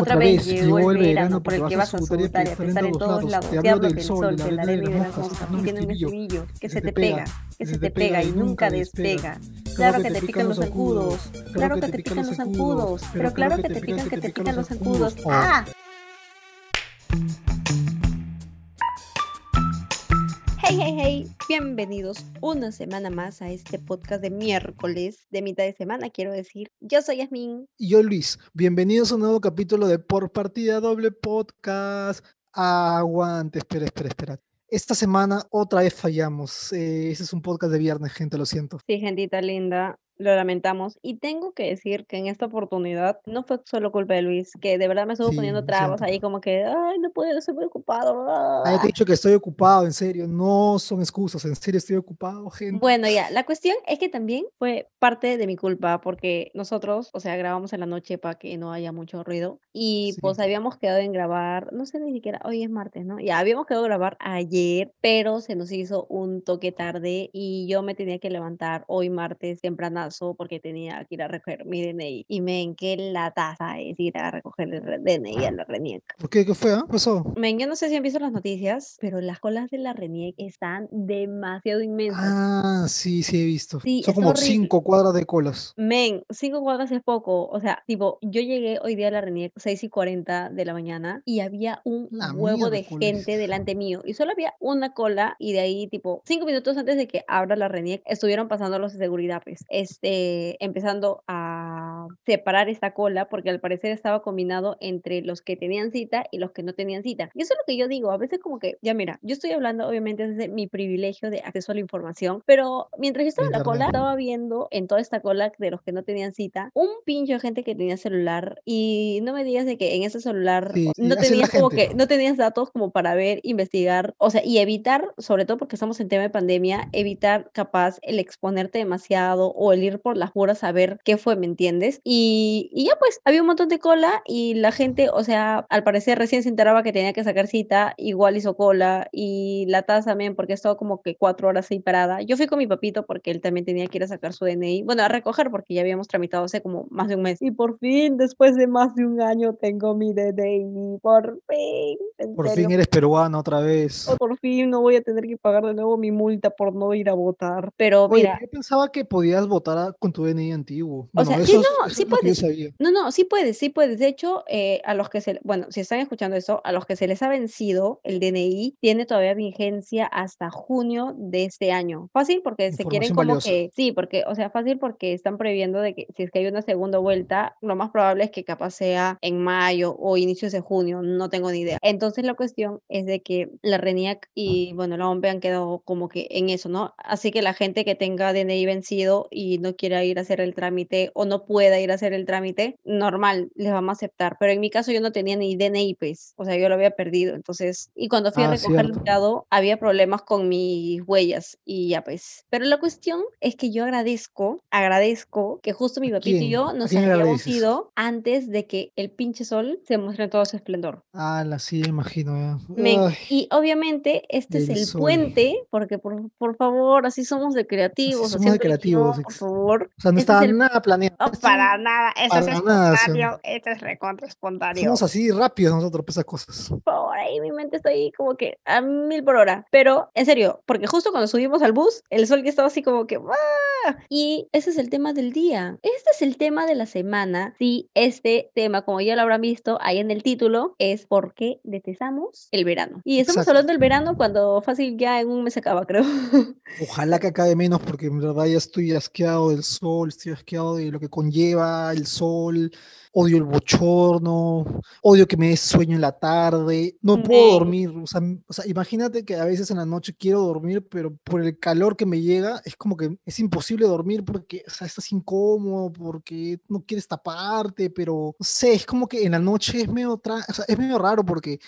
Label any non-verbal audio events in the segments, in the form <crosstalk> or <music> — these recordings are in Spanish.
Otra, vez llegó el verano por el que vas a sudar y a pesar en todos lados. Te hablo del sol, de la arena y de las moscas. Y tiene un estribillo que se te pega, que se te pega y nunca despega. Claro que te pican los zancudos, claro que te pican los zancudos, pero claro que te pican que te pican los zancudos. ¡Ah! Hey, hey, hey, bienvenidos una semana más a este podcast de miércoles de mitad de semana, quiero decir. Yo soy Yasmin. Y yo Luis. Bienvenidos a un nuevo capítulo de Por Partida Doble Podcast. Aguante, espera, espera, espera. Esta semana otra vez fallamos. Eh, ese es un podcast de viernes, gente, lo siento. Sí, gentita linda lo lamentamos. Y tengo que decir que en esta oportunidad no fue solo culpa de Luis, que de verdad me estuvo poniendo trabas ahí como que, ay, no puedo, estoy muy ocupado. Ay, te he dicho que estoy ocupado, en serio, no son excusas, en serio estoy ocupado, <laughs> gente. Bueno, ya, la cuestión es que también fue parte de mi culpa porque nosotros, o sea, grabamos en la noche para que no haya mucho ruido y pues habíamos quedado en grabar, no sé ni siquiera, hoy es martes, ¿no? Ya habíamos quedado en grabar ayer, pero se nos hizo un toque tarde y yo me tenía que levantar hoy martes temprano porque tenía que ir a recoger mi DNI. Y me enqué la taza es ir a recoger el DNI a la RENIEC. ¿Por qué? ¿Qué fue? ¿Qué pasó? Men, yo no sé si han visto las noticias, pero las colas de la RENIEC están demasiado inmensas. Ah, sí, sí he visto. Son como cinco cuadras de colas. Men, cinco cuadras es poco. O sea, tipo, yo llegué hoy día a la RENIEC 6 y 40 de la mañana y había un huevo de gente delante mío. Y solo había una cola y de ahí, tipo, cinco minutos antes de que abra la RENIEC, estuvieron pasando los de seguridad, pues. Es este, empezando a separar esta cola porque al parecer estaba combinado entre los que tenían cita y los que no tenían cita. Y eso es lo que yo digo, a veces como que, ya mira, yo estoy hablando obviamente desde mi privilegio de acceso a la información, pero mientras yo estaba en la cola, estaba viendo en toda esta cola de los que no tenían cita, un pincho de gente que tenía celular y no me digas de que en ese celular no tenías como que, no tenías datos como para ver, investigar, o sea, y evitar, sobre todo porque estamos en tema de pandemia, evitar capaz el exponerte demasiado o el por las buras a ver qué fue, ¿me entiendes? Y, y, ya pues, había un montón de cola y la gente, o sea, al parecer recién se enteraba que tenía que sacar cita, igual hizo cola y la taza también porque estaba como que cuatro horas ahí parada. Yo fui con mi papito porque él también tenía que ir a sacar su DNI, bueno, a recoger porque ya habíamos tramitado hace como más de un mes. Y por fin, después de más de un año, tengo mi DNI, por fin. Por fin eres peruana otra vez. por fin no voy a tener que pagar de nuevo mi multa por no ir a votar. Pero mira. yo pensaba que podías votar con tu DNI antiguo. o sea, sí, no, sí puedes. No, no, sí puedes, sí puedes. De hecho, eh, a los que se, bueno, si están escuchando eso, a los que se les ha vencido el DNI, tiene todavía vigencia hasta junio de este año. Fácil porque se quieren como que, sí, porque, o sea, fácil porque están previendo de que si es que hay una segunda vuelta, lo más probable es que capaz sea en mayo o inicios de junio, no tengo ni idea. Entonces la cuestión es de que la RENIAC y, bueno, la OMP han quedado como que en eso, ¿no? Así que la gente que tenga DNI vencido y no quiera ir a hacer el trámite o no pueda ir a hacer el trámite, normal, les vamos a aceptar. Pero en mi caso yo no tenía ni DNI, pues, o sea, yo lo había perdido. Entonces, y cuando fui a ah, recoger el dado, había problemas con mis huellas y ya pues. Pero la cuestión es que yo agradezco, agradezco que justo mi papito y yo nos habíamos ido antes de que el pinche sol se muestre en todo su esplendor. Ah, la sí, imagino. y obviamente este es el puente, porque por, por favor, así somos de creativos. somos de creativos, por favor o sea, no estaba nada planeado. Para <laughs> nada, eso es espontáneo, esto es recontra espontáneo. Somos así rápidos nosotros para esas cosas. Por ahí mi mente está ahí como que a mil por hora, pero en serio, porque justo cuando subimos al bus, el sol que estaba así como que y ese es el tema del día. Este es el tema de la semana. Sí, este tema, como ya lo habrán visto ahí en el título, es por qué detestamos el verano. Y estamos hablando del verano cuando fácil ya en un mes acaba, <laughs> creo. Ojalá que acabe menos porque en verdad ya estoy asqueado del sol, estoy asqueado de lo que conlleva el sol, odio el bochorno, odio que me des sueño en la tarde, no puedo dormir, o sea, o sea, imagínate que a veces en la noche quiero dormir, pero por el calor que me llega es como que es imposible dormir porque, o sea, estás incómodo, porque no quieres taparte, pero no sé, es como que en la noche es medio, o sea, es medio raro porque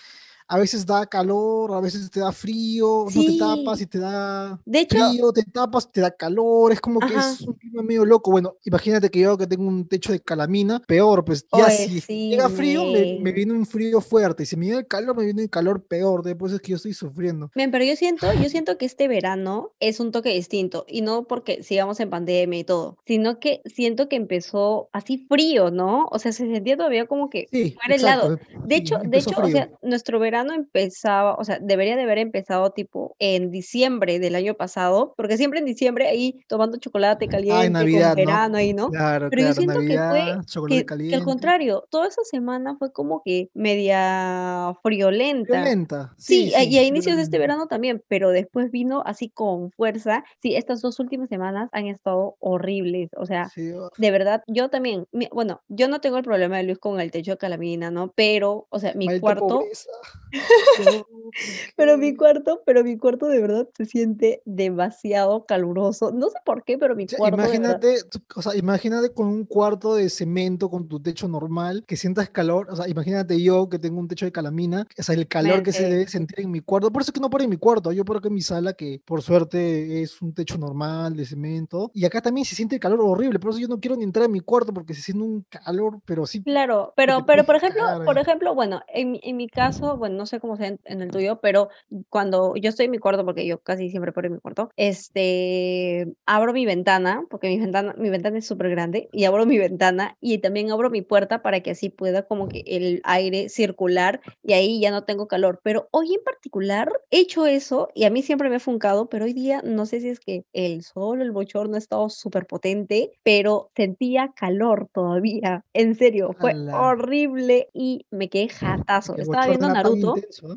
a veces da calor, a veces te da frío, no te tapas y te da de hecho, frío, te tapas, te da calor, es como que es un clima medio loco. Bueno, imagínate que yo que tengo un techo de calamina, peor, pues ya si llega frío, me, viene un frío fuerte, y si me viene el calor, me viene el calor peor, después es que yo estoy sufriendo. Bien, pero yo siento, yo <laughs> siento que este verano es un toque distinto, y no porque sigamos en pandemia y todo, sino que siento que empezó así frío, ¿no? O sea, se sentía todavía como que fuera helado. De hecho, de hecho, o sea, nuestro verano empezaba, o sea, debería de haber empezado tipo en diciembre del año pasado, porque siempre en diciembre ahí tomando chocolate caliente, con verano ahí, ¿no? Claro, Pero yo siento que fue que, al contrario, toda esa semana fue como que media friolenta. Friolenta. Sí, y a inicios de este verano también, pero después vino así con fuerza. Sí, estas dos últimas semanas han estado horribles, o sea, de verdad, yo también, bueno, yo no tengo el problema de luz con el techo de calamina, ¿no? Pero, o sea, mi cuarto... <laughs> pero mi cuarto, pero mi cuarto de verdad se siente demasiado caluroso. No sé por qué, pero mi cuarto. Imagínate, o sea, imagínate con un cuarto de cemento con tu techo normal, que sientas calor. O sea, imagínate yo que tengo un techo de calamina, o sea, el calor que se debe sentir en mi cuarto. Por eso que no por en mi cuarto, yo por que en mi sala, que por suerte es un techo normal de cemento. Y acá también se siente el calor horrible, por eso yo no quiero ni entrar en mi cuarto porque se siente un calor, pero sí. Claro, pero, pero por ejemplo, por ejemplo, bueno, en, en mi caso, bueno, no sé cómo sea en, el tuyo, pero cuando yo estoy en mi cuarto, porque yo casi siempre paro en mi cuarto, este, abro mi ventana, porque mi ventana, mi ventana es súper grande, y abro mi ventana y también abro mi puerta para que así pueda como que el aire circular y ahí ya no tengo calor. Pero hoy en particular he hecho eso y a mí siempre me ha funcado, pero hoy día no sé si es que el sol, el bochorno ha estado súper potente, pero sentía calor todavía. En serio, fue horrible y me quedé jatazo. Estaba viendo Naruto.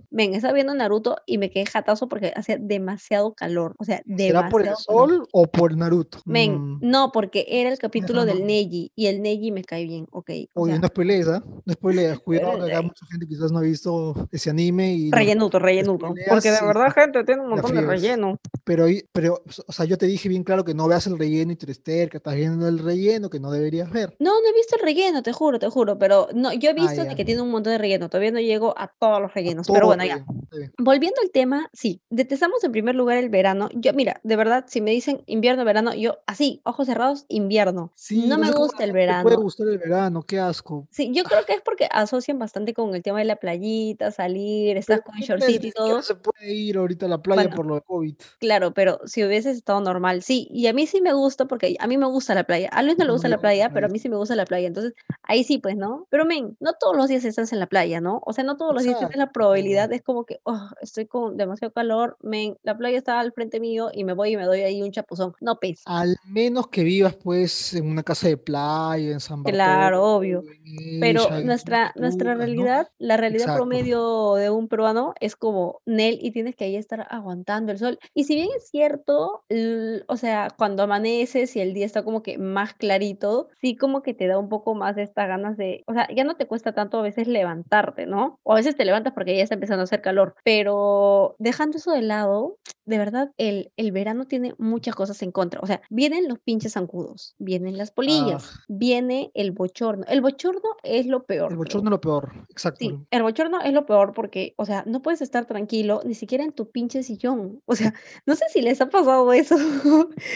Ven, estaba viendo Naruto y me quedé jatazo porque hacía demasiado calor. O sea, demasiado. ¿Será por el sol o por Naruto? Men, mm. no, porque era el capítulo del Neji y el Neji me cae bien, ok. Oye, no spoilees, ¿ah? No spoilees. <laughs> Cuidado, que mucha gente quizás no ha visto ese anime y. Rellenuto, rellenuto. Porque de verdad, gente, tiene un montón de relleno. Pero, pero, o sea, yo te dije bien claro que no veas el relleno interester, que estás viendo el relleno que no deberías ver. No, no he visto el relleno, te juro, te juro. Pero no, yo he ah, visto que tiene un montón de relleno. Todavía no llego a todos los rellenos. Pero bueno, ya. Volviendo al tema, sí, detestamos en primer lugar el verano. Yo, mira, de verdad, si me dicen invierno, verano, yo así, ojos cerrados, invierno. Sí, no, me gusta el verano. puede gustar el verano, qué asco. Sí, yo creo que es porque asocian bastante con el tema de la playita, salir, estás con shortcito y todo. No se puede ir ahorita a la playa por lo de COVID. Claro, pero si hubieses estado normal, sí. Y a mí sí me gusta porque a mí me gusta la playa. A Luis no le gusta la playa, pero a mí sí me gusta la playa. Entonces, ahí sí, pues, ¿no? Pero, men, no todos los días estás en la playa, ¿no? O sea, no todos los días tienes la probabilidad, es como que, oh, estoy con demasiado calor, men, la playa está al frente mío y me voy y me doy ahí un chapuzón. No pesa. Al menos que vivas, pues, en una casa de playa, en San Bartolo. Claro, obvio. Pero nuestra, nuestra realidad, la realidad promedio de un peruano es como Nel y tienes que ahí estar aguantando el sol. Y si bien es cierto, o sea, cuando amaneces y el día está como que más clarito, sí como que te da un poco más de estas ganas de, o sea, ya no te cuesta tanto a veces levantarte, ¿no? O a veces te levantas porque ya está empezando a hacer calor, pero dejando eso de lado, de verdad, el, el verano tiene muchas cosas en contra. O sea, vienen los pinches zancudos, vienen las polillas, ah. viene el bochorno. El bochorno es lo peor. El bochorno es lo peor, exacto. Sí, el bochorno es lo peor porque, o sea, no puedes estar tranquilo ni siquiera en tu pinche sillón. O sea, no sé si les ha pasado eso.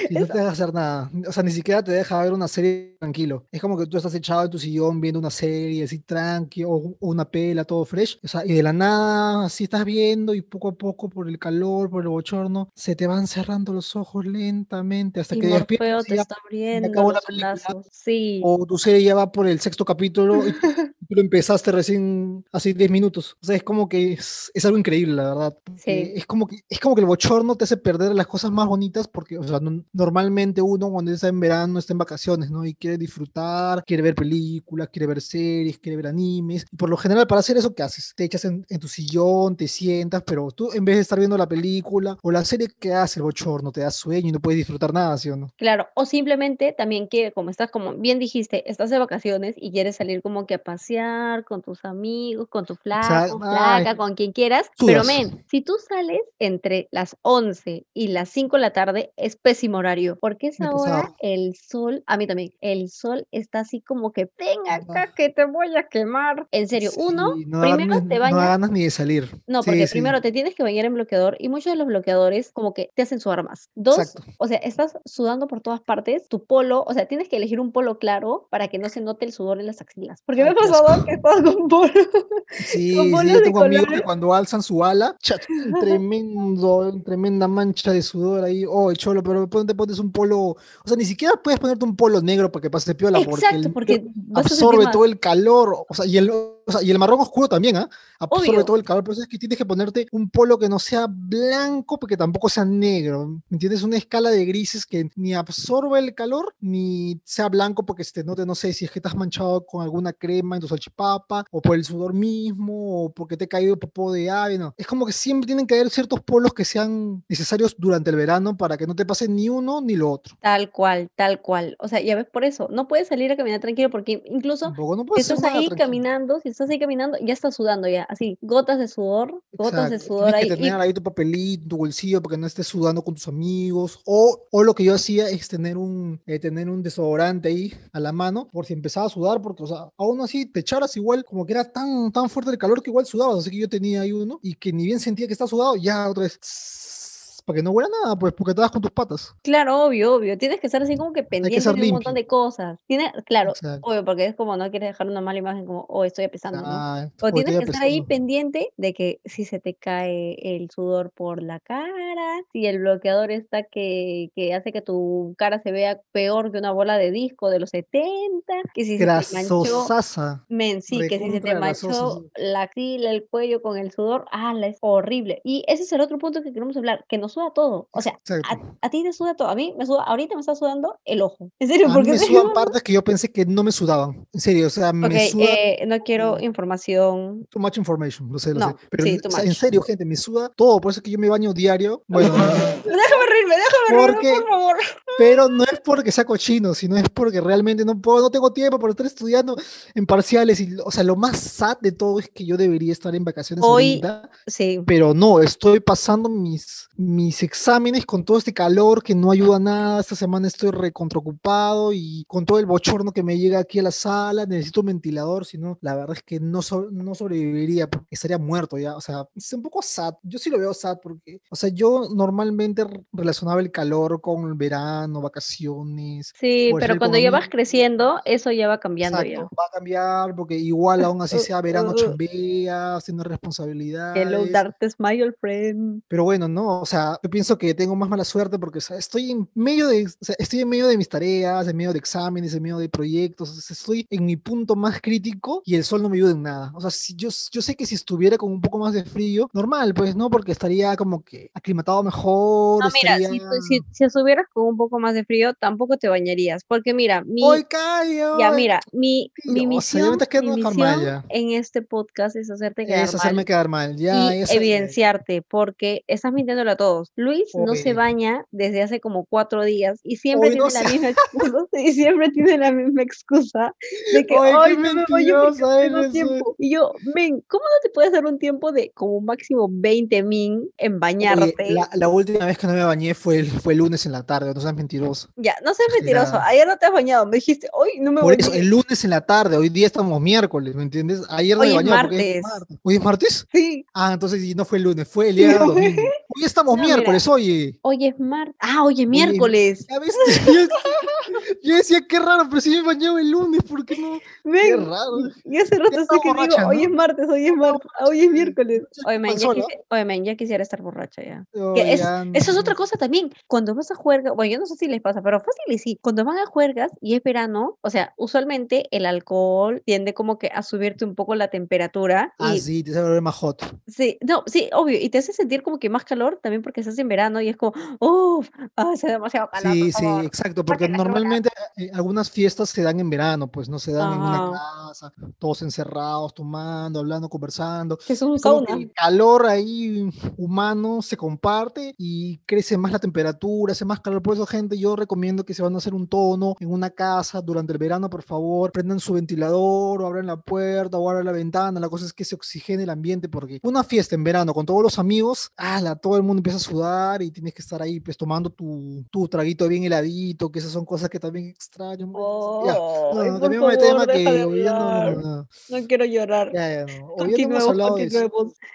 Y no te deja hacer nada. O sea, ni siquiera te deja ver una serie tranquilo. Es como que tú estás echado en tu sillón viendo una serie así tranquilo o, una pela, todo fresh. O sea, y de la nada, así estás viendo y poco a poco por el calor, por el bochorno, se te van cerrando los ojos lentamente hasta que despiertas. te está abriendo los Sí. O tu serie ya va por el sexto capítulo y <laughs> lo empezaste recién hace 10 minutos. O sea, es como que es, es algo increíble, la verdad. Sí. Es como, que, es como que el bochorno te hace perder las cosas más bonitas porque, o sea, normalmente uno cuando está en verano está en vacaciones, ¿no? Y quiere disfrutar, quiere ver películas, quiere ver series, quiere ver animes. Y por lo general, para hacer eso, ¿qué haces? Te echas en, en tu sillón, te sientas, pero tú en vez de estar viendo la película o la serie que hace el bochorno, te da sueño y no puedes disfrutar nada, ¿sí o no? Claro, o simplemente también que, como estás, como bien dijiste, estás de vacaciones y quieres salir como que a pasear pasear con tus amigos, con tu flaca, flaca, con quien quieras. Pero, men, si tú sales entre las 11 y las 5 de la tarde, es pésimo horario. Porque esa hora el sol, a mí también, el sol está así como que, ven acá que te voy a quemar. En serio, uno, primero te bañas. No ganas ni de salir. No, porque primero te tienes que bañar en bloqueador y muchos de los bloqueadores como que te hacen sudar más. Dos, o sea, estás sudando por todas partes, tu polo, o sea, tienes que elegir un polo claro para que no se note el sudor en las axilas. Porque me ha pasado que estás con polo. <laughs> Sí, sí, yo tengo amigos que cuando alzan su ala, chat, <laughs> tremendo, tremenda mancha de sudor ahí. Oh, cholo, pero te pones un polo, o sea, ni siquiera puedes ponerte un polo negro para que pase piola Exacto, porque, porque absorbe todo el calor, o sea, y el, o sea, y el marrón oscuro también, ¿ah? Absorbe todo el calor, pero es que tienes que ponerte un polo que no sea blanco, porque tampoco sea negro, ¿me entiendes? Una escala de grises que ni absorbe el calor, ni sea blanco porque se te note, no sé, si es que estás manchado con alguna crema en tu salchipapa, o por el sudor mismo, o porque te ha caído popó de ave, no. Es como que siempre tienen que haber ciertos polos que sean necesarios durante el verano para que no te pase ni uno ni lo otro. Tal cual, tal cual. O sea, ya ves por eso, no puedes salir a caminar tranquilo porque incluso no si estás ahí caminando, si estás ahí caminando, ya estás sudando ya, así, gotas de sudor, gotas de sudor Tienes que tener ahí tu papelito, tu bolsillo, porque no estés sudando con tus amigos. O, o lo que yo hacía es tener un, eh, tener un desodorante ahí a la mano, por si empezaba a sudar, porque, o sea, aún así te echaras igual, como que era tan, tan fuerte el calor que igual sudabas. Así que yo tenía ahí uno, y que ni bien sentía que estaba sudado, ya otra vez para que no huela nada, pues, porque te vas con tus patas. Claro, obvio, obvio. Tienes que estar así como que pendiente de un montón de cosas. Tiene, claro, obvio, porque es como no quieres dejar una mala imagen como, oh, estoy empezando, ¿no? O tienes que estar ahí pendiente de que si se te cae el sudor por la cara, si el bloqueador está que, que hace que tu cara se vea peor que una bola de disco de los 70, que si se te manchó, men, sí, que si se te manchó la axila, el cuello con el sudor, ah, es horrible. Y ese es el otro punto que queremos hablar, que nos suda todo. O sea, a, ti te suda todo. A mí me suda, ahorita me está sudando el ojo. <laughs> En serio, porque me sudan <laughs> partes que yo pensé que no me sudaban. En serio, o sea, me suda. Eh, no quiero información. Too much information, lo sé, lo sé. Pero en serio, gente, me suda todo. Por eso es que yo me baño diario. Bueno, <laughs> déjame reírme, déjame reírme, por favor. Pero no es porque sea cochino, sino es porque realmente no puedo, no tengo tiempo para estar estudiando en parciales. Y, o sea, lo más sad de todo es que yo debería estar en vacaciones Hoy, sí. Pero no, estoy pasando mis, mis exámenes con todo este calor que no ayuda a nada. Esta semana estoy recontraocupado y con todo el bochorno que me llega aquí a la sala, necesito un ventilador, si no, la verdad es que no, no sobreviviría porque estaría muerto ya. O sea, es un poco sad. Yo sí lo veo sad porque, o sea, yo normalmente relacionaba el calor con el verano, vacaciones. Sí, pero cuando ya vas creciendo, eso ya va cambiando ya. Va a cambiar porque igual aún así sea verano, chambea, haciendo responsabilidades. Hello, dark smile, friend. Pero bueno, no, o sea, yo pienso que tengo más mala suerte porque estoy en medio de, estoy en medio de mis tareas, en medio de exámenes, en medio de proyectos, estoy en mi punto más crítico y el sol no me ayuda en nada. O sea, si yo, yo sé que si estuviera con un poco más de frío, normal, pues, ¿no? Porque estaría como que aclimatado mejor. No, mira, si, si, estuvieras con un poco más de frío, tampoco te bañaría porque mira, mi... Ya, mira, mi, mi misión, en este podcast es hacerte quedar es hacerme quedar mal, ya. Y evidenciarte, porque estás mintiéndole a todos. Luis no se baña desde hace como cuatro días y siempre tiene la misma <laughs> excusa, <laughs> y siempre tiene la misma excusa de que, hoy no me tiempo. Y yo, men, ¿cómo no te puedes dar un tiempo de como máximo 20 min en bañarte? la, última vez que no me bañé fue el, fue el lunes en la tarde, no seas mentiroso. Ya, no seas mentiroso, ayer no te has bañado, me dijiste, hoy no me Por eso, el lunes en la tarde, hoy día estamos miércoles, ¿me entiendes? Ayer no hoy me bañé. Martes. ¿Hoy es martes? Sí. Ah, entonces no fue el lunes, fue el día domingo. Hoy estamos miércoles, oye. Hoy es martes. Ah, hoy es miércoles. ¿Ya ves? <laughs> Yo, decía, qué raro, pero si me bañé el lunes, ¿por qué no? qué raro. Y hace rato sé que digo, hoy es martes, hoy es martes, hoy es miércoles. Oye, man, ya, oye, ya quisiera estar borracha ya. eso es otra cosa también. Cuando vas a juerga, bueno, yo no sé si les pasa, pero fácil y sí. Cuando van a juergas y es verano, o sea, usualmente el alcohol tiende como que a subirte un poco la temperatura. Ah, sí, te hace más hot. Sí, no, sí, obvio, y te hace sentir como que más calor también porque estás en verano y es como, uff, hace demasiado calor. Sí, sí, exacto, porque normalmente eh, algunas fiestas se dan en verano, pues no se dan en una casa, todos encerrados, tomando, hablando, conversando. Es un sauna. El calor ahí humano se comparte y crece más más la temperatura, hace más calor. Por eso, gente, yo recomiendo que se van a hacer un tono en una casa durante el verano, por favor, prendan su ventilador o abran la puerta o abran la ventana. La cosa es que se oxigene el ambiente porque una fiesta en verano con todos los amigos, ala, todo el mundo empieza a sudar y tienes que estar ahí pues tomando tu, tu traguito bien heladito, que esas son cosas que también extraño. Oh, no, no, tema que no, quiero llorar. Ya, ya, continuemos,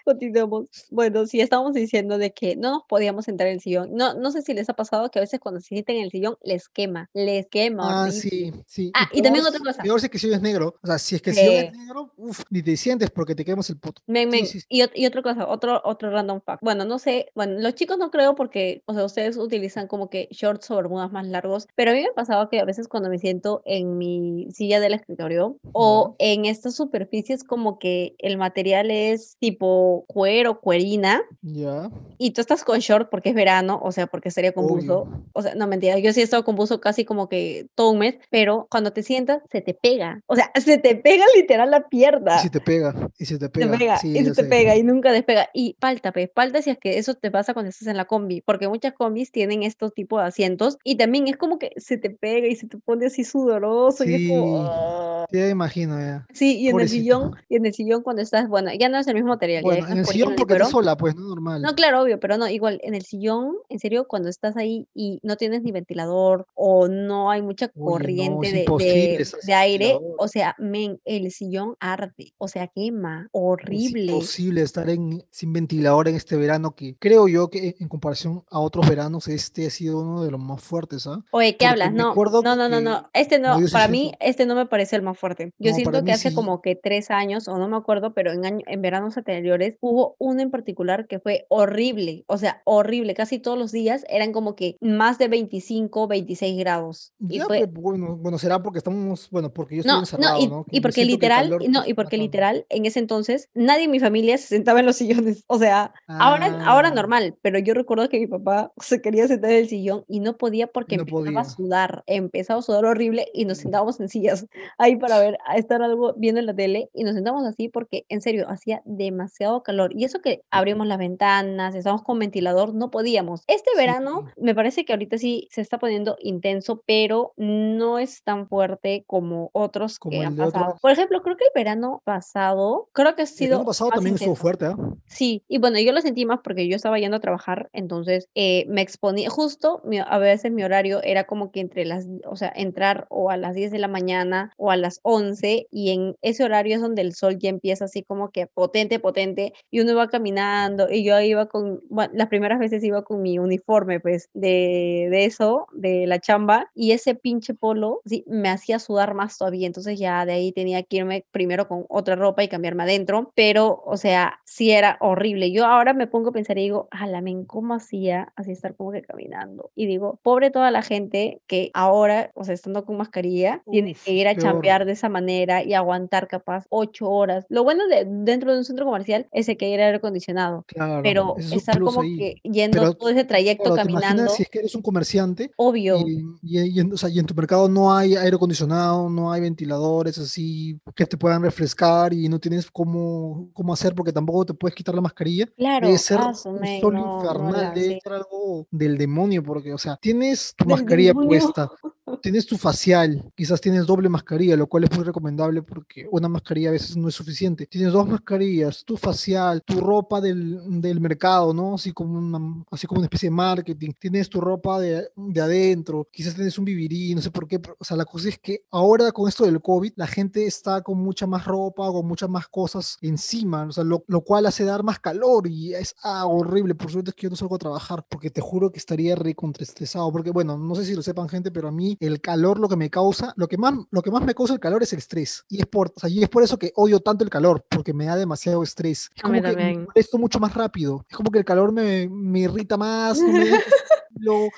continuemos. Bueno, sí, estamos diciendo de que no nos podíamos sentar en el sillón. No, no sé si les ha pasado que a veces cuando se sienten en el sillón les quema, les quema. Ah, sí, sí. Ah, y, también otra cosa. Peor si que el sillón es negro. O sea, si es que el sillón es negro, uff, ni te sientes porque te quemas el puto. Y, y, otra cosa, otro, otro random fact. Bueno, no sé, bueno, los chicos no creo porque, o sea, ustedes utilizan como que shorts o bermudas más largos, pero a mí me pasaba que a veces cuando me siento en mi silla del escritorio o en estas superficies como que el material es tipo cuero, cuerina. Ya. Y tú estás con short porque es verano, o sea, porque sería con buzo. O sea, no mentira, yo sí he estado con buzo casi como que todo un mes, pero cuando te sientas se te pega. O sea, <laughs> se te pega literal la pierna. Y se te pega, y se te pega. y se te pega y nunca despega. Y falta, pues, falta si es que eso te pasa cuando estás en la combi, porque muchas combis tienen estos tipos de asientos y también es como que se te pega y se te pone así sudoroso y es como... Ah". Ya imagino, ya. Sí, y en el sillón, y en el sillón cuando estás, bueno, ya no es el mismo material. Bueno, en el sillón porque estás sola, pues, no normal. No, claro, obvio, pero no, igual, en el sillón, en serio, cuando estás ahí y no tienes ni ventilador o no hay mucha corriente de, de, aire, o sea, men, el sillón arde, o sea, quema, horrible. Es imposible estar en, sin ventilador en este verano que creo yo que en comparación a otros veranos, este ha sido uno de los más fuertes, ¿ah? Oye, ¿qué hablas? No, no, no, no, no, este no, para mí, este no me parece el más fuerte. Yo siento que hace como que tres años, o no me acuerdo, pero en, año, en veranos anteriores hubo uno en particular que fue horrible, o sea, horrible, casi todos los días eran como que más de 25, 26 grados. y fue... bueno, bueno, será porque estamos, bueno, porque yo estoy encerrado, no, y, ¿no? y porque literal, no, y porque literal, en ese entonces, nadie en mi familia se sentaba en los sillones, o sea, ahora, ahora ah. normal, pero yo recuerdo que mi papá se quería sentar en el sillón y no podía porque empezaba a sudar, empezaba a sudar horrible y nos sentábamos en sillas ahí para <laughs> ver, a estar algo viendo en la tele y nos sentamos así porque en serio hacía demasiado calor y eso que abrimos las ventanas, estamos con ventilador, no podíamos. Este verano me parece que ahorita sí se está poniendo intenso, pero no es tan fuerte como otros como que han pasado. Por ejemplo, creo que el verano pasado, creo que ha sido... El verano pasado también estuvo fuerte, ¿eh? Sí, y bueno, yo lo sentí más porque yo estaba yendo a trabajar, entonces eh, me exponía, justo a veces mi horario era como que entre las, o sea, entrar o a las 10 de la mañana o a las 11 y en ese horario es donde el sol ya empieza así como que potente, potente y uno va caminando y yo iba con, bueno, las primeras veces iba con mi uniforme pues de, de eso, de la chamba y ese pinche polo sí, me hacía sudar más todavía, entonces ya de ahí tenía que irme primero con otra ropa y cambiarme adentro, pero o sea, sí era horrible. Yo ahora me pongo a pensar y digo, men, ¿cómo hacía así estar como que caminando? Y digo, pobre toda la gente que ahora, o sea, estando con mascarilla, tiene que ir a chambear de esa manera y aguantar capaz ocho horas. Lo bueno de dentro de un centro comercial es que hay aire acondicionado, pero estar como que yendo todo ese trayecto caminando. si es que eres un comerciante, obvio. Y, en, o sea, y en tu mercado no hay aire acondicionado, no hay ventiladores así que te puedan refrescar y no tienes cómo, cómo hacer porque tampoco te puedes quitar la mascarilla. Claro, debe ser un sol infernal, debe ser algo del demonio, porque, o sea, tienes tu mascarilla puesta, tienes tu facial, quizás tienes doble mascarilla, lo cual es muy recomendable porque una mascarilla a veces no es suficiente. Tienes dos mascarillas, tu facial, tu ropa del, del mercado, ¿no? Así como, una, así como una especie de marketing. Tienes tu ropa de, de adentro, quizás tienes un vivirí, no sé por qué. o sea, la cosa es que ahora con esto del COVID, la gente está con mucha más ropa, con muchas más cosas encima, o sea, lo, lo cual hace dar más calor y es ah, horrible. Por suerte es que yo no salgo a trabajar porque te juro que estaría re estresado. Porque, bueno, no sé si lo sepan, gente, pero a mí el calor lo que me causa, lo que más, lo que más me causa el calor es el estrés. Y es por, o sea, y es por eso que odio tanto el calor, porque me da demasiado estrés. Es como que me molesto mucho más rápido. Es como que el calor me, me irrita más, <laughs> lo,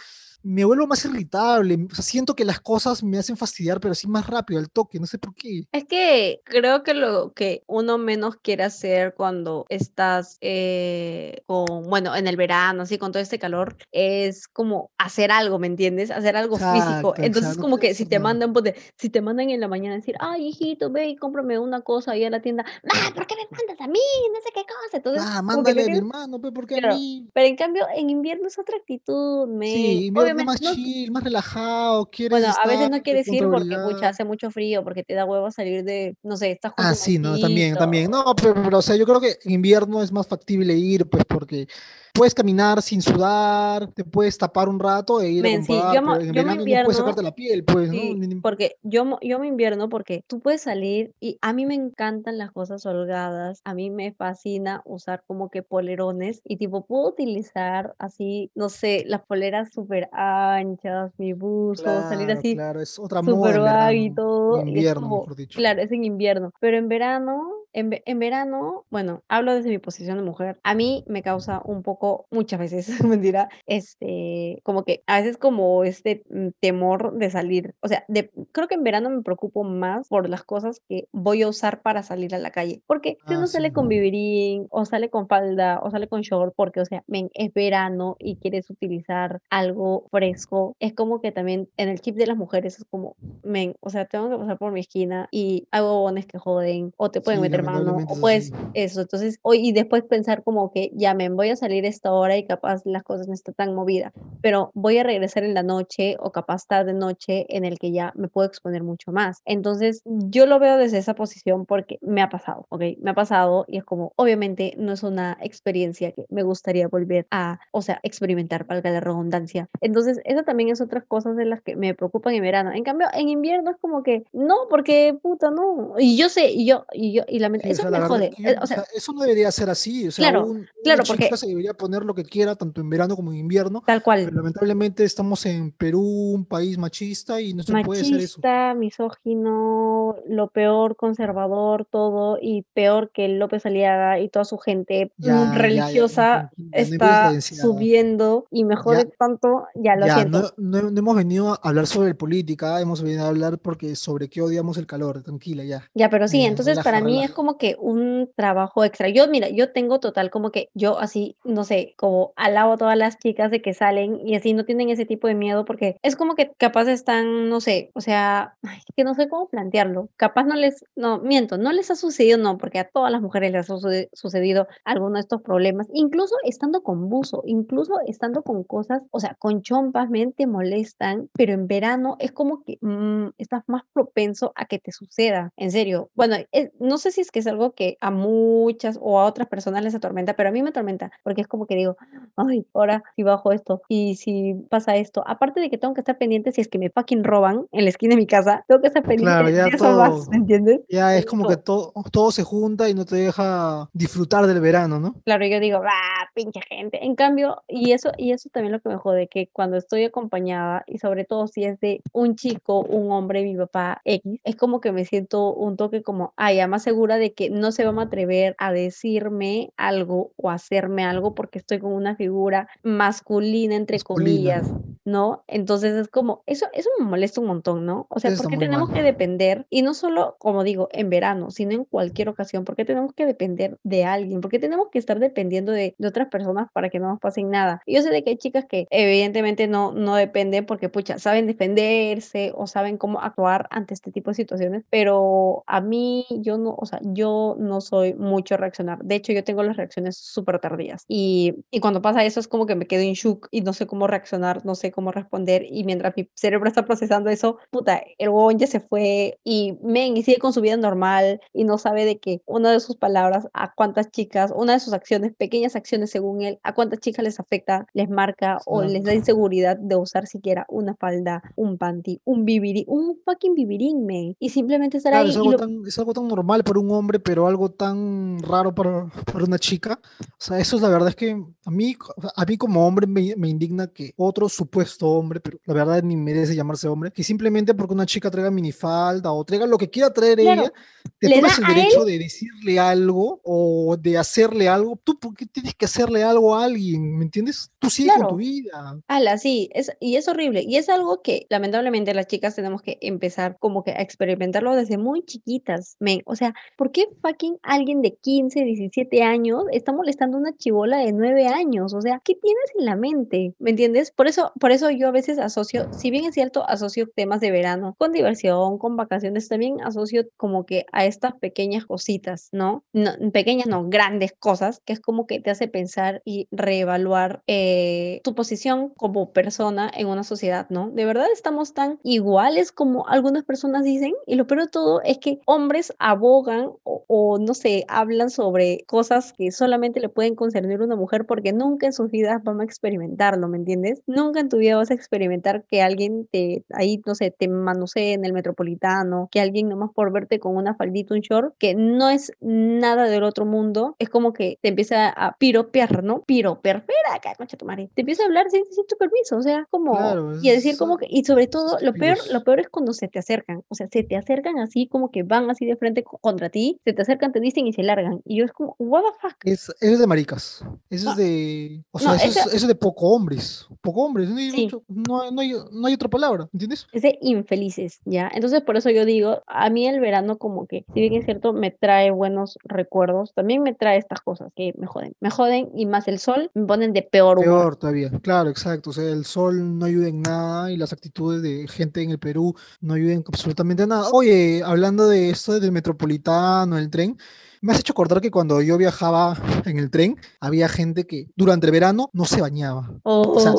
me vuelvo más irritable. siento que las cosas me hacen fastidiar, pero así más rápido, al toque, no sé por qué. Es que creo que lo que uno menos quiere hacer cuando estás eh, con, bueno, en el verano, así con todo este calor, es como hacer algo, ¿me entiendes? Hacer algo físico. Entonces, como que si te mandan, pues, si te mandan en la mañana a decir, ay, hijito, ve y cómprame una cosa ahí a la tienda, ma, ¿por qué me mandas a mí? No sé qué cosa. Entonces, ah, mándale a mi hermano, ¿por qué a mí? Pero en cambio, en invierno es otra actitud, me. Sí, más chill, más relajado, quieres Bueno, a veces no quieres ir porque, pucha, hace mucho frío, porque te da huevo salir de, no sé, estás Ah, sí, no, también, también. No, pero, o sea, yo creo que en invierno es más factible ir, pues, porque puedes caminar sin sudar, te puedes tapar un rato e ir a comprar, yo, en verano invierno, no puedes sacarte la piel, pues, ¿no? Porque yo, yo me invierno porque tú puedes salir y a mí me encantan las cosas holgadas, a mí me fascina usar como que polerones y tipo puedo utilizar así, no sé, las poleras súper anchas, mi buzo, salir así claro, es otra moda y todo. invierno, mejor dicho. Claro, es en invierno, pero en verano en, en, verano, bueno, hablo desde mi posición de mujer, a mí me causa un poco, muchas veces, <laughs> mentira, este, como que a veces como este mm, temor de salir, o sea, de, creo que en verano me preocupo más por las cosas que voy a usar para salir a la calle, porque si uno ah, sale con vivirín, o sale con falda, o sale con short, porque, o sea, men, es verano y quieres utilizar algo fresco, es como que también en el chip de las mujeres es como, men, o sea, tengo que pasar por mi esquina y hago bones que joden, o te pueden meter o pues eso, entonces, hoy y después pensar como que ya me voy a salir esta hora y capaz las cosas no están tan movidas, pero voy a regresar en la noche o capaz tarde noche en el que ya me puedo exponer mucho más. Entonces, yo lo veo desde esa posición porque me ha pasado, ¿ok? Me ha pasado y es como, obviamente no es una experiencia que me gustaría volver a, o sea, experimentar, valga la redundancia. Entonces, esa también es otras cosas de las que me preocupan en verano. En cambio, en invierno es como que, no, porque puta, no. Y yo sé, y yo, y yo, y la eso me jode. Eh, eso no debería ser así. O sea, claro, un, claro, porque se debería poner lo que quiera, tanto en verano como en invierno. Tal cual. Pero lamentablemente estamos en Perú, un país machista, y no se puede hacer eso. Machista, misógino, lo peor, conservador, todo, y peor que López Aliaga y toda su gente religiosa está subiendo y me jode tanto, ya lo siento. No, no, hemos venido a hablar sobre política, hemos venido a hablar porque sobre qué odiamos el calor, tranquila, ya. Ya, pero sí, entonces para mí es como que un trabajo extra. Yo, mira, yo tengo total como que yo así, no sé, como alabo a todas las chicas de que salen y así no tienen ese tipo de miedo porque es como que capaz están, no sé, o sea, que no sé cómo plantearlo. Capaz no les, no, miento, no les ha sucedido, no, porque a todas las mujeres les ha sucedido alguno de estos problemas, incluso estando con buzo, incluso estando con cosas, o sea, con chompas, mente molestan, pero en verano es como que mm, estás más propenso a que te suceda. En serio, bueno, no sé si que es algo que a muchas o a otras personas les atormenta, pero a mí me atormenta porque es como que digo, ay, ahora si bajo esto y si pasa esto, aparte de que tengo que estar pendiente si es que me fucking roban en la esquina de mi casa, tengo que estar pendiente de eso más, ¿me entiendes? Ya es como que todo, todo se junta y no te deja disfrutar del verano, ¿no? Claro, yo digo, ah, pinche gente. En cambio, y eso, y eso también lo que me jode, que cuando estoy acompañada y sobre todo si es de un chico, un hombre, mi papá X, es como que me siento un toque como, ay, ya más segura de que no se va a atrever a decirme algo o hacerme algo porque estoy con una figura masculina, entre comillas, ¿no? Entonces es como, eso, eso me molesta un montón, ¿no? O sea, porque tenemos que depender, y no solo, como digo, en verano, sino en cualquier ocasión, porque tenemos que depender de alguien, porque tenemos que estar dependiendo de, de otras personas para que no nos pasen nada. Yo sé de que hay chicas que evidentemente no, no dependen porque, pucha, saben defenderse o saben cómo actuar ante este tipo de situaciones, pero a mí, yo no, o sea, yo no soy mucho a reaccionar. De hecho, yo tengo las reacciones súper tardías. Y, y, cuando pasa eso es como que me quedo en shock y no sé cómo reaccionar, no sé cómo responder. Y mientras mi cerebro está procesando eso, puta, el huevón ya se fue y men, y sigue con su vida normal y no sabe de que una de sus palabras a cuántas chicas, una de sus acciones, pequeñas acciones según él, a cuántas chicas les afecta, les marca o les da inseguridad de usar siquiera una falda, un panty, un bibirín, un fucking bibirín, men. Y simplemente estar ahí. Es algo, tan, es algo tan normal para un hombre, pero algo tan raro para, para una chica. O sea, eso es la verdad es que a mí, a mí como hombre me, me, indigna que otro supuesto hombre, pero la verdad ni merece llamarse hombre, que simplemente porque una chica traiga minifalda o traiga lo que quiera traer ella, te tomas el derecho de decirle algo o de hacerle algo. ¿Tú por qué tienes que hacerle algo a alguien? ¿Me entiendes? Tú sigue con tu vida. Ala, sí, es, y es horrible. Y es algo que lamentablemente las chicas tenemos que empezar como que a experimentarlo desde muy chiquitas. Men. O sea, ¿por qué fucking alguien de 15, 17 años está molestando a una chivola de 9 años? O sea, ¿qué tienes en la mente? ¿Me entiendes? Por eso, por eso yo a veces asocio, si bien es cierto, asocio temas de verano con diversión, con vacaciones, también asocio como que a estas pequeñas cositas, ¿no? no pequeñas, no, grandes cosas, que es como que te hace pensar y reevaluar eh, tu posición como persona en una sociedad, ¿no? De verdad estamos tan iguales como algunas personas dicen, y lo peor de todo es que hombres abogan o, o no sé, hablan sobre cosas que solamente le pueden concernir a una mujer porque nunca en sus vidas van a experimentarlo, ¿me entiendes? Nunca en tu vida vas a experimentar que alguien te, ahí, no sé, te manosee en el metropolitano, que alguien nomás por verte con una faldita, un short, que no es nada del otro mundo, es como que te empieza a piropear, ¿no? Piropear, espera acá, concha tu madre. Te empieza a hablar sin, sin tu permiso, o sea, como, y a decir como que, y sobre todo, lo peor, lo peor es cuando se te acercan, o sea, se te acercan así como que van así de frente contra ti, se te acercan, te dicen y se largan. Y yo es como, what the fuck. Es, eso es de maricas. Eso es de, o sea, eso, es, eso es de poco hombres. Poco hombres, no hay, no, hay, no hay otra palabra, ¿entiendes? Es de infelices, ¿ya? Entonces por eso yo digo, a mí el verano como que, si bien es cierto, me trae buenos recuerdos, también me trae estas cosas que me joden, me joden y más el sol me ponen de peor humor. Peor todavía, claro, exacto, o sea, el sol no ayuda en nada y las actitudes de gente en el Perú no ayudan absolutamente nada. Oye, hablando de esto del metropolitano, el tren, me has hecho acordar que cuando yo viajaba en el tren, había gente que durante el verano no se bañaba. O sea,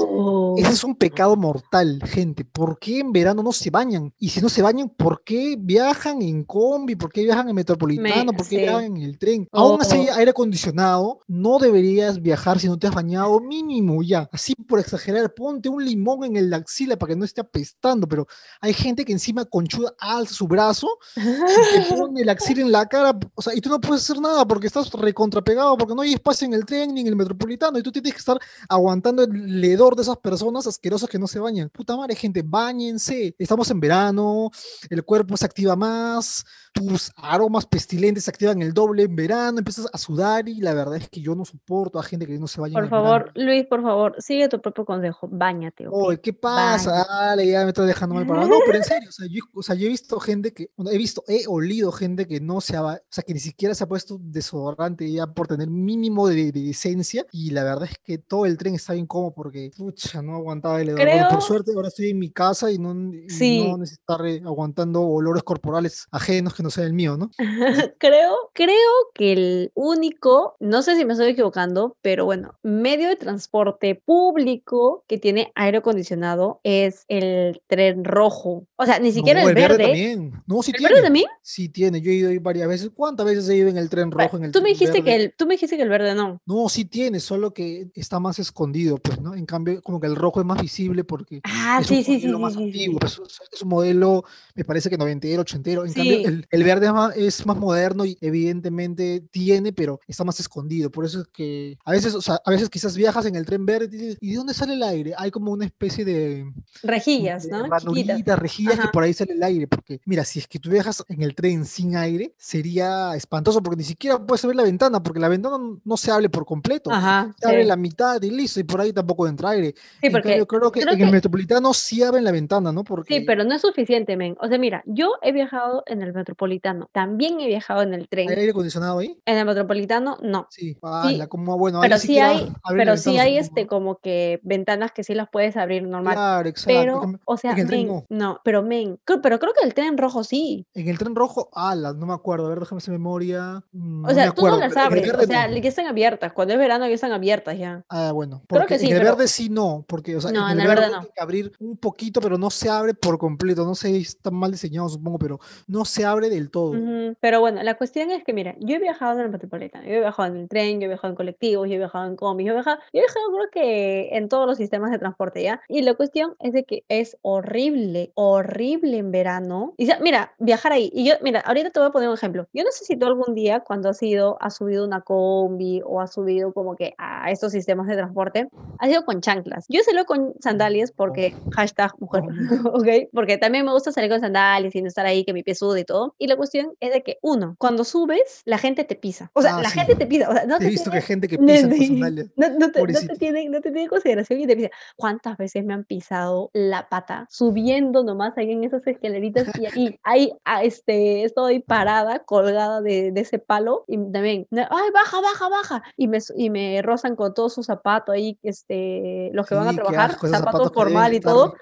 ese es un pecado mortal, gente. ¿Por qué en verano no se bañan? Y si no se bañan, ¿por qué viajan en combi? ¿Por qué viajan en metropolitano? ¿Por qué viajan en el tren? Aún así, aire acondicionado, no deberías viajar si no te has bañado mínimo ya. Así por exagerar, ponte un limón en el axila para que no esté apestando. Pero hay gente que encima conchuda alza su brazo y te <laughs> pone el axila en la cara. O sea, y tú no puedes hacer nada porque estás recontrapegado, porque no hay espacio en el tren ni en el metropolitano y tú tienes que estar aguantando el hedor de esas personas asquerosas que no se bañan. Puta madre, gente, bañense. Estamos en verano, el cuerpo se activa más, tus aromas pestilentes se activan el doble en verano, empiezas a sudar y la verdad es que yo no soporto a gente que no se baña. Por favor, Luis, por favor, sigue tu propio consejo, bañate. Oye, ¿qué pasa? Dale, ya me estás dejando mal parado. No, pero en serio, o sea, yo, he visto gente que, he visto, he olido gente que no se ha, o sea, que ni siquiera se ha puesto desodorante ya por tener mínimo de, de, decencia y la verdad es que todo el tren está bien cómodo porque, pucha, no aguantaba el hedor. Por suerte ahora estoy en mi casa y no, y no necesito estar aguantando olores corporales ajenos que no sea el mío, ¿no? <laughs> creo, creo que el único, no sé si me estoy equivocando, pero bueno, medio de transporte público que tiene aire acondicionado es el tren rojo. O sea, ni siquiera el, verde. también. No, sí ¿El tiene. verde también? Sí tiene. Yo he ido varias veces. ¿Cuántas veces he ido en el tren rojo? En el tú me dijiste verde? que el, tú me dijiste que el verde no. No, sí tiene, solo que está más escondido, pues, ¿no? En cambio, como que el rojo es más visible porque ah, es sí, un sí, modelo sí, más antiguo. Es, es, un modelo, me parece que noventero, ochentero. En cambio, el, el verde es más, es más moderno y evidentemente tiene, pero está más escondido. Por eso es que a veces, o sea, a veces quizás viajas en el tren verde y dices, ¿y de dónde sale el aire? Hay como una especie de rejillas, de ¿no? Ranuritas, rejillas Ajá. que por ahí sale el aire. Porque, mira, si es que tú viajas en el tren sin aire, sería espantoso porque ni siquiera puedes abrir la ventana, porque la ventana no se abre por completo. Ajá, se sí. abre la mitad y listo, y por ahí tampoco entra aire. Sí, porque cambio, creo que creo en que... el metropolitano sí abren la ventana, ¿no? Porque... Sí, pero no es suficiente, men. O sea, mira, yo he viajado en el metropolitano, también he viajado en el tren. ¿Hay aire acondicionado ahí? En el metropolitano, no. Sí, ah, Sí, como, bueno, pero sí hay, pero sí hay este como que ventanas que sí las puedes abrir normal. Claro, exacto. Pero, o sea, tren men, no. no, pero men, pero creo que el tren rojo sí. En el tren rojo, ala, no me acuerdo. A ver, déjame hacer memoria. Mm, o sea, tú no las abres, o sea, ya están abiertas. Cuando es verano ya están abiertas ya. Ah, bueno. Porque Creo que sí, en el verde sí no, porque o sea, no, en, el, verde, no. hay que abrir un poquito, pero no se abre por completo. No sé, está mal diseñado, supongo, pero no se abre del todo. Pero bueno, la cuestión es que, mira, yo he viajado en el metropolitano, yo he viajado en el tren, yo he viajado en colectivos, yo he viajado en combi, yo he viajado, yo he viajado creo que en todos los sistemas de transporte ya. Y la cuestión es de que es horrible, horrible en verano. Y mira, viajar ahí. Y yo, mira, ahorita te voy a poner un ejemplo. Yo no sé si tú algún día, cuando has ido, has subido una combi o has subido como que a estos sistemas de transporte, has ido con chanclas. Yo salgo con sandalias porque hashtag mujer, <laughs> ¿ok? Porque también me gusta salir con sandalias y no estar ahí que mi pie sude y todo. Y la cuestión es de que, uno, cuando subes, la gente te pisa. O sea, ah, la gente te pisa. O sea, no He visto que hay gente que <laughs> pisa con sandalias. No, no, te, no, te, tienen, no te tienen consideración y te pisa. ¿Cuántas veces me han pisado la pata subiendo nomás ahí en esas escaleritas y ahí, ahí ah, este, estoy parada, colgada de, de, ese palo y también, ay, baja, baja, baja. Y me, y me rozan con todo su zapato ahí, este, los que van a trabajar, zapatos formal y todo.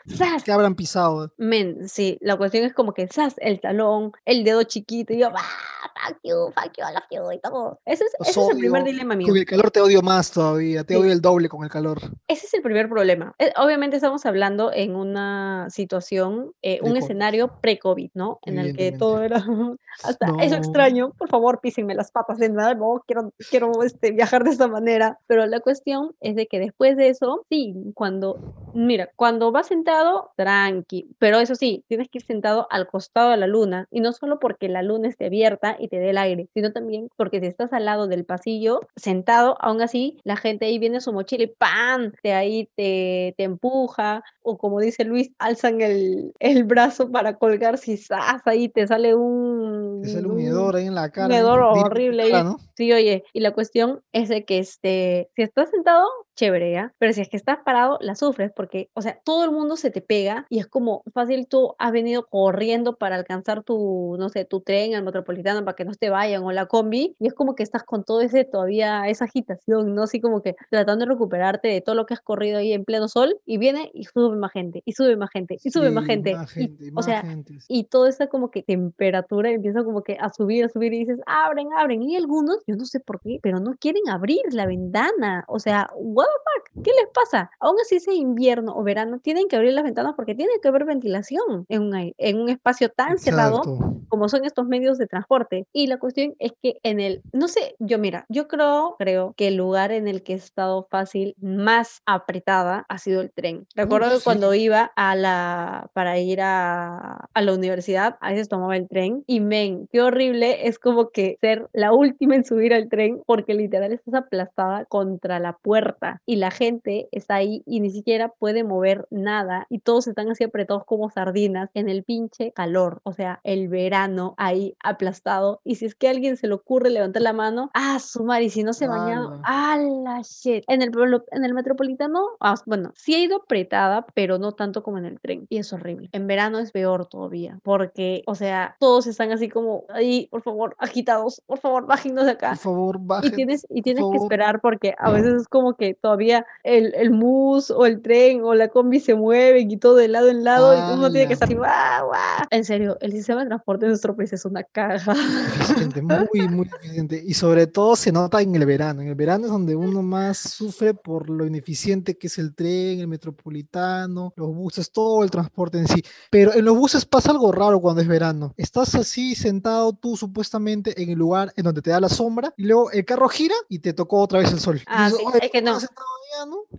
Que habrán pisado. Men, sí, la cuestión es como que, ¿sabes? El talón, el dedo chiquito y yo, fuck you, fuck you, I love you y todo. Ese es, ese es el primer dilema mío. Con el calor te odio más todavía, te odio el doble con el calor. Ese es el primer problema. Eh, obviamente estamos hablando en una situación, eh, un escenario pre-COVID, ¿no? En el que todo era <laughs> hasta eso extraño. Por favor, písenme las patas de nuevo. Quiero, quiero este, viajar de esta manera. Pero la cuestión es de que después de eso, sí, cuando, mira, cuando vas sentado, tranqui. Pero eso sí, tienes que ir sentado al costado de la luna. Y no solo porque la luna esté abierta y te dé el aire, sino también porque si estás al lado del pasillo, sentado, aún así, la gente ahí viene su mochila y ¡pam! De ahí te, te empuja. O como dice Luis, alzan el, el brazo para colgar si estás ahí te sale un... Te sale un hedor ahí en la cara. Un hedor horrible. Sí, oye, y la cuestión es de que este, si estás sentado, chévere, ¿ya? Pero si es que estás parado, la sufres porque, o sea, todo el mundo se te pega y es como fácil tú has venido corriendo para alcanzar tu, no sé, tu tren al metropolitano para que no te vayan o la combi y es como que estás con todo ese todavía esa agitación, ¿no? Así como que tratando de recuperarte de todo lo que has corrido ahí en pleno sol y viene y sube más gente y sube más gente y sube más gente. y, o sea, y toda esa como que temperatura empieza como que a subir, a subir y dices, abren, abren. Y algunos, yo no sé por qué, pero no quieren abrir la ventana. O sea, what the fuck, ¿qué les pasa? Aún así sea invierno o verano, tienen que abrir las ventanas porque tiene que haber ventilación en un, en un espacio tan cerrado como son estos medios de transporte. Y la cuestión es que en el, no sé, yo mira, yo creo, creo que el lugar en el que he estado fácil más apretada ha sido el tren. Recuerdo que cuando iba a la, para ir a, a la universidad, a veces tomaba el tren y men, qué horrible es como que ser la última en subir al tren porque literal estás aplastada contra la puerta y la gente está ahí y ni siquiera puede mover nada y todos están así apretados como sardinas en el pinche calor, o sea, el verano ahí aplastado y si es que a alguien se le ocurre levantar la mano, ah, sumar y si no se bañado, ah, la shit. En el, en el metropolitano, ah, bueno, sí he ido apretada, pero no tanto como en el tren y es horrible. En verano es peor todavía porque, o sea, todos están así como ahí, por favor, agitados, por favor, bájenos de acá. Por favor, bajen. Y tienes, y tienes que esperar porque a <clears throat> veces es como que todavía el, el bus o el tren o la combi se mueven y todo de lado en lado y uno tiene que estar así, ¡guau, guau! En serio, el sistema de transporte de nuestro país es una caja. Eficiente, muy, muy eficiente. Y sobre todo se nota en el verano. En el verano es donde uno más sufre por lo ineficiente que es el tren, el metropolitano, los buses, todo el transporte en sí. Pero en los buses pasa algo raro cuando es verano. Estás así sentado tú supuestamente en el lugar en donde te da la sombra y luego el carro gira y te tocó otra vez el sol. Ah, sí, es que no.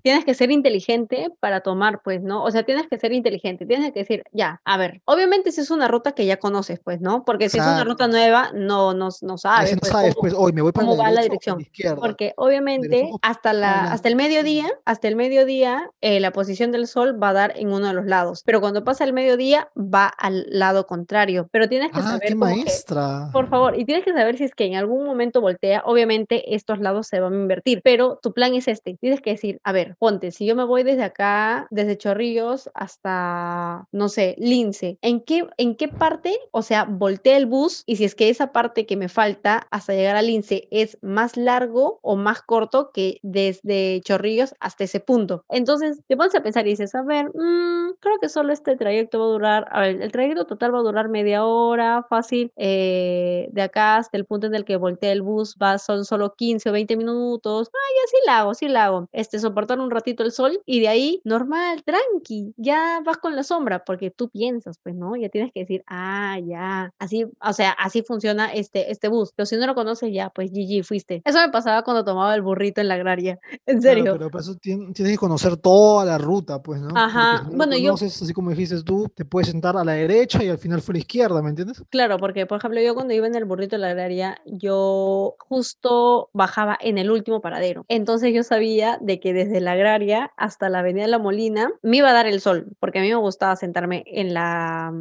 Tienes que ser inteligente para tomar, pues, ¿no? O sea, tienes que ser inteligente, tienes que decir, ya, a ver, obviamente si es una ruta que ya conoces, pues, ¿no? Porque si es una ruta nueva, no, no, no sabes. no pues, sabes, pues, hoy me voy para cómo la va la dirección. Porque obviamente hasta, la, hasta el mediodía, hasta el mediodía, eh, la posición del sol va a dar en uno de los lados, pero cuando pasa el mediodía va al lado contrario. Pero tienes que ah, saber. Qué maestra. por favor, y tienes que saber si es que en algún momento voltea, obviamente estos lados se van a invertir, pero tu plan es este. Tienes que decir a ver, ponte, si yo me voy desde acá, desde Chorrillos hasta, no sé, Lince, ¿en qué, en qué parte, o sea, volteé el bus y si es que esa parte que me falta hasta llegar a Lince es más largo o más corto que desde Chorrillos hasta ese punto? Entonces, te pones a pensar y dices, a ver, mmm, creo que solo este trayecto va a durar, a ver, el trayecto total va a durar media hora, fácil, eh, de acá hasta el punto en el que voltea el bus va, son solo 15 o 20 minutos, ay, así la hago, sí la hago, este, soportar un ratito el sol y de ahí, normal, tranqui, ya vas con la sombra, porque tú piensas, pues, ¿no? Ya tienes que decir, ah, ya, así, o sea, así funciona este, este bus, pero si no lo conoces ya, pues GG, fuiste. Eso me pasaba cuando tomaba el burrito en la agraria, <laughs> en serio. pero para eso tienes, que conocer toda la ruta, pues, ¿no? Ajá, bueno, yo... Así como dijiste tú, te puedes sentar a la derecha y al final fue a la izquierda, ¿me entiendes? Claro, porque, por ejemplo, yo cuando iba en el burrito de la agraria, yo justo bajaba en el último paradero. Entonces yo sabía de que desde la agraria hasta la avenida La Molina me iba a dar el sol, porque a mí me gustaba sentarme en la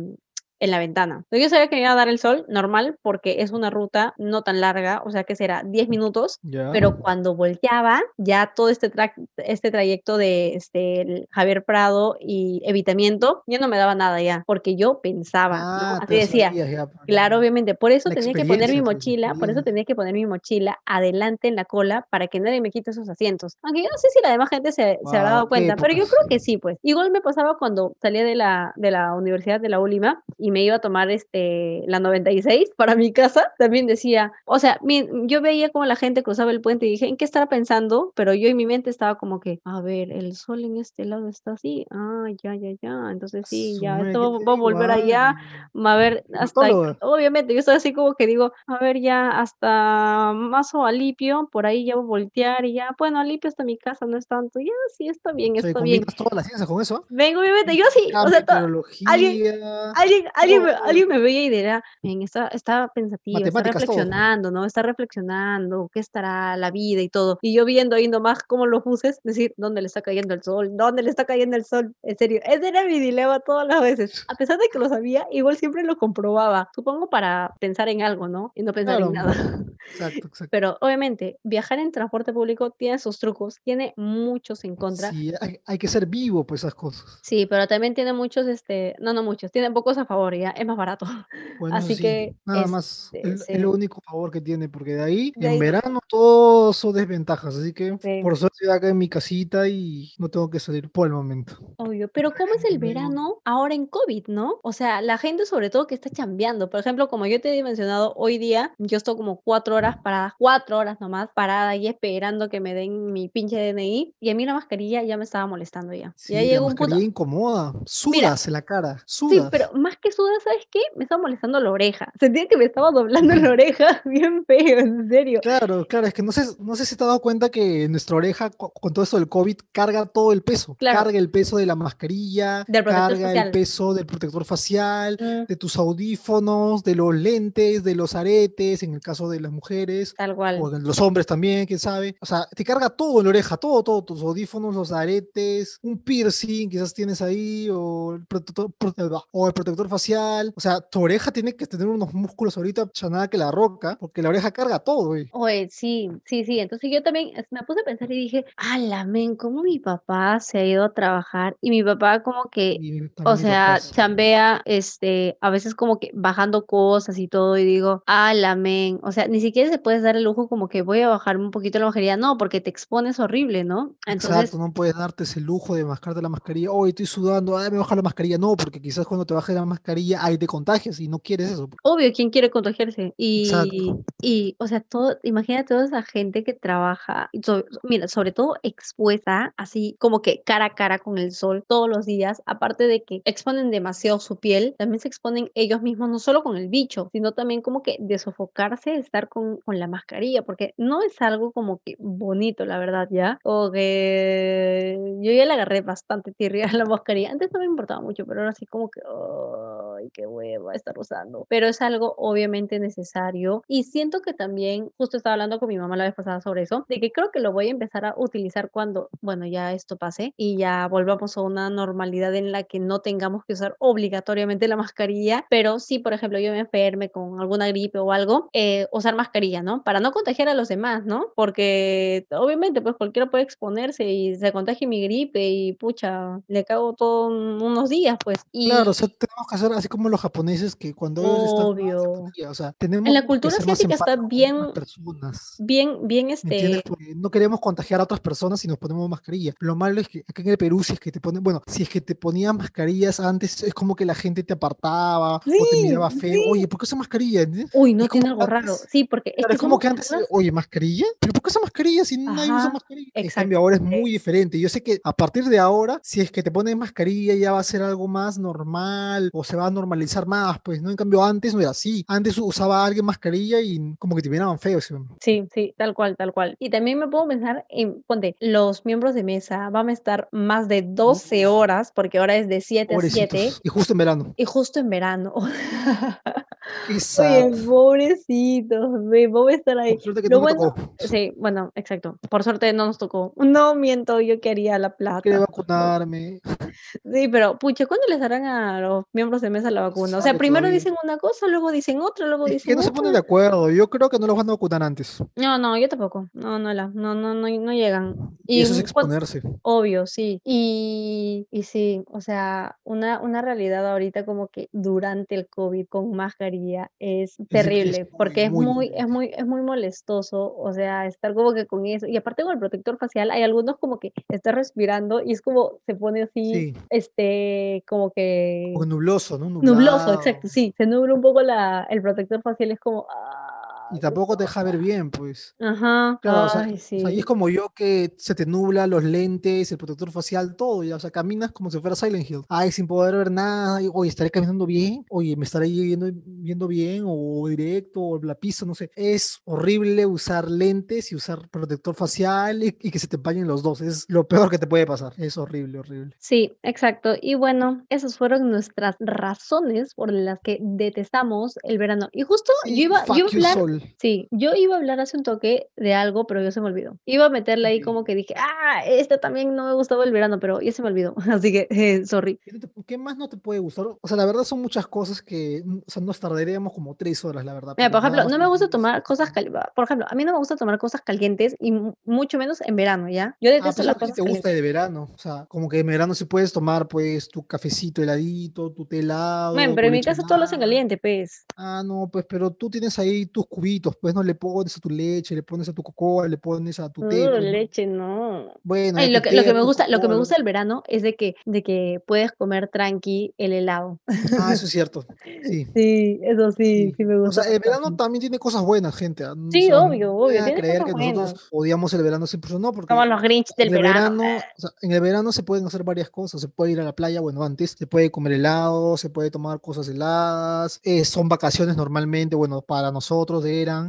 en la ventana. Yo sabía que me iba a dar el sol normal porque es una ruta no tan larga, o sea que será 10 minutos, pero cuando volteaba ya todo este, este trayecto de este, Javier Prado y evitamiento ya no me daba nada ya, porque yo pensaba, ah, así decía, pues, claro, obviamente, por eso tenía que poner mi pues, mochila, por eso tenía que poner mi mochila adelante en la cola para que nadie me quite esos asientos. Aunque yo no sé si la demás gente se, se habrá dado cuenta, pero yo creo que sí, pues. Igual me pasaba cuando salía de la, de la Universidad de la Ulima y me iba a tomar este, la 96 para mi casa, también decía, o sea, yo veía como la gente cruzaba el puente y dije, ¿en qué estaba pensando? Pero yo en mi mente estaba como que, a ver, el sol en este lado está así, ah, ya, ya, ya, entonces sí, ya, esto va a volver allá, a ver, hasta, obviamente, yo estoy así como que digo, a ver, ya, hasta Mazo Alipio, por ahí ya voy a voltear y ya, bueno, Alipio hasta mi casa no es tanto, ya, sí, está bien, está bien. toda la ciencia con eso? Vengo, obviamente, yo sí, o sea, alguien, alguien, alguien, alguien me veía y dirá, está, está pensativa, está reflexionando, ¿no? Está reflexionando, qué estará la vida y todo. Y yo viendo ahí nomás cómo los buses, decir, ¿dónde le está cayendo el sol? ¿Dónde le está cayendo el sol? En serio, ese era mi dilema todas las veces. A pesar de que lo sabía, igual siempre lo comprobaba. Supongo para pensar en algo, ¿no? Y no pensar en nada. Exacto, <laughs> exacto. Pero obviamente, viajar en transporte público tiene sus trucos, tiene muchos en contra. Sí, hay, hay que ser vivo, pues esas cosas. Sí, pero también tiene muchos, este, no, no muchos, tiene pocos a favor, ya, es más barato. <laughs> Bueno, Así que nada más, este, el, único favor que tiene, porque de ahí, en verano, todos son desventajas, así que por suerte estoy acá en mi casita y no tengo que salir por el momento. Obvio, pero ¿cómo es el verano ahora en COVID, no? O sea, la gente sobre todo que está chambeando, por ejemplo, como yo te he mencionado, hoy día yo estoy como cuatro horas parada, cuatro horas nomás parada ahí esperando que me den mi pinche DNI y a mí la mascarilla ya me estaba molestando ya. ya llegó un punto... incomoda, sudas en la cara, sudas. Sí, pero más que sudas, ¿sabes qué? Me estaba molestando la oreja. Sentía que me estaba doblando la oreja <laughs> bien feo, en serio. Claro, claro, es que no sé, no sé si te has dado cuenta que nuestra oreja, con todo esto del COVID, carga todo el peso. Carga el peso de la mascarilla, carga el peso del protector facial, mm. de tus audífonos, de los lentes, de los aretes, en el caso de las mujeres. Tal cual. O de los hombres también, quién sabe. O sea, te carga todo en la oreja, todo, todo, tus audífonos, los aretes, un piercing quizás tienes ahí, o el protector, o el protector facial. O sea, tu oreja tiene que tener unos músculos ahorita nada que la roca, porque la oreja carga todo, güey. Oye, sí, sí, sí. Entonces yo también me puse a pensar y dije, ala, men, ¿cómo mi papá se ha ido a trabajar? Y mi papá como que, o sea, chambea, este, a veces como que bajando cosas y todo, y digo, ala, men, o sea, ni siquiera se puedes dar el lujo como que voy a bajar un poquito la mascarilla, no, porque te expones horrible, ¿no? Entonces, Exacto, no puedes darte ese lujo de mascarte la mascarilla, hoy estoy sudando, ay, me baja la mascarilla, no, porque quizás cuando te baje la mascarilla, ahí te contagias y no quieres eso. Obvio, ¿quién quiere contagiarse? Y, y o sea, todo, imagina toda esa gente que trabaja, mira, sobre todo expuesta, así como que cara a cara con el sol todos los días, aparte de que exponen demasiado su piel, también se exponen ellos mismos, no solo con el bicho, sino también como que de sofocarse, estar con, con la mascarilla, porque no es algo como que bonito, la verdad, ¿ya? O que yo ya le agarré bastante tirria a la mascarilla. Antes no me importaba mucho, pero ahora sí como que, ay, qué hueva estar usando. Pero es algo obviamente necesario y siento que también, justo estaba hablando con mi mamá la vez pasada sobre eso, de que creo que lo voy a empezar a utilizar cuando, bueno, ya esto pase y ya volvamos a una normalidad en la que no tengamos que usar obligatoriamente la mascarilla, pero sí, por ejemplo, yo me enferme con alguna gripe o algo, eh, usar mascarilla, ¿no? Para no contagiar a los demás, ¿no? Porque obviamente, pues cualquiera puede exponerse y se contagie mi gripe y pucha, le cago todo unos días, pues. Y... Claro, o sea, tenemos que hacer así como los japoneses que cuando ellos están o sea, tenemos en la cultura asiática está bien, personas. bien, bien, este, no queremos contagiar a otras personas si nos ponemos mascarilla. Lo malo es que acá en el Perú, si es que te ponen, bueno, si es que te ponías mascarillas antes, es como que la gente te apartaba o te miraba feo. sí. Oye, ¿por qué esa mascarilla? Uy, no Es tiene algo raro. Sí, porque es que es como que antes, personas. oye, mascarilla, pero ¿por qué esa mascarilla si nadie usa Ajá, mascarilla? En exacto. cambio, ahora es muy diferente. Yo sé que a partir de ahora, si es que te pones mascarilla, ya va a ser algo más normal o se va a normalizar más, pues, ¿no? En cambio, antes no era así. Antes usaba alguien mascarilla y como que te miraban feo. ¿sí? Sí, sí, tal cual, tal cual. Y también me puedo pensar en, ponte, los miembros de mesa van a estar más de 12 Uf, horas, porque ahora es de 7 a 7, pobrecitos. Y justo en verano. y justo en verano. <laughs> Oye, pobrecitos, ve, vamos a estar ahí. Por suerte que no me bueno, tocó. sí, bueno, exacto. Por suerte no nos tocó. No miento, yo quería la Quería plata. No. vacunarme. Sí, pero pucha, ¿cuándo les darán a los miembros de mesa la vacuna? O sea, primero todavía. dicen una cosa, luego dicen otra, luego Es que dicen no se otra. ponen de acuerdo. Yo creo que no los van a vacunar antes. No, no, yo tampoco. No, no, la, no, no, no, no llegan. Y Y eso es cuan- exponerse. Obvio, sí. Y, y sí, o sea, una, una realidad ahorita como que durante el COVID con mascarilla es Es, es terrible, muy, porque es muy muy, es muy, es muy molestoso, o sea, estar como que con eso. Y aparte con el protector facial, hay algunos como que estás respirando y es como se pone así, Sí, este, como que como nubloso, ¿no? Nubloso, exacto, sí, se nubla un poco la, el protector facial, es como, ah, qué tampoco te deja ver bien, pues. Ajá, Claro, o sea, ay, o sea, y es sí. como yo que se te nubla los lentes, el protector facial, todo, ya, o sea, caminas como si fuera Silent Hill. Ay, sin poder ver nada, y, oye, estaré caminando bien, oye, me estaré viendo, viendo bien, o directo, o la pista, no sé. Es horrible usar lentes y usar protector facial y, y que se te empañen los dos. Es lo peor que te puede pasar. Es horrible, horrible. Sí, exacto. Y bueno, esas fueron nuestras razones por las que detestamos el verano. Y justo yo Sí, iba, yo iba a hablar. Sí, yo iba a hablar hace un toque de algo, pero ya se me olvidó. Iba a meterle ahí como que dije, ah, este también no me gustaba el verano, pero ya se me olvidó. <laughs> Así que, eh, sorry. ¿Qué, más no te puede gustar? O sea, la verdad son muchas cosas que, mm, o sea, nos tardaríamos como tres horas, la verdad, Mira, por ejemplo, no me gusta tomar cosas calientes. Por ejemplo, a mí no me gusta tomar cosas calientes y mu- mucho menos en verano, ¿ya? Yo Ah, detesto pues las algo que sí cosas te gusta calientes. de verano. O sea, como que en verano sí puedes tomar, pues, tu cafecito heladito, tu Men, helado, pero en mi casa todo lo hacen caliente, pues. Ah, no, pues, pero tú tienes ahí tus cubitos, pues, no le pones a tu leche, le pones a tu cocoa, le pones a tu té, Uh, pues, ¿no? leche, no. Bueno, Ay, lo que, lo té, que a me gusta, lo que me cocoa. gusta del verano es de que, de que puedes comer tranqui el helado. Ah, eso es <laughs> cierto. Sí, Sí, eso sí, sí. sí me O gusta sea, el verano también tiene cosas buenas, gente. ah, O Sí, sea, no obvio, obvio, a tiene creer cosas que nosotros buenas. odiamos el verano 100%, no, Somos porque los Grinch del en el verano. verano, o sea, en el verano se pueden hacer varias cosas. Se puede ir a la playa, bueno, antes, se puede comer helado, se puede tomar cosas heladas, eh, son vacaciones normalmente, bueno, para nosotros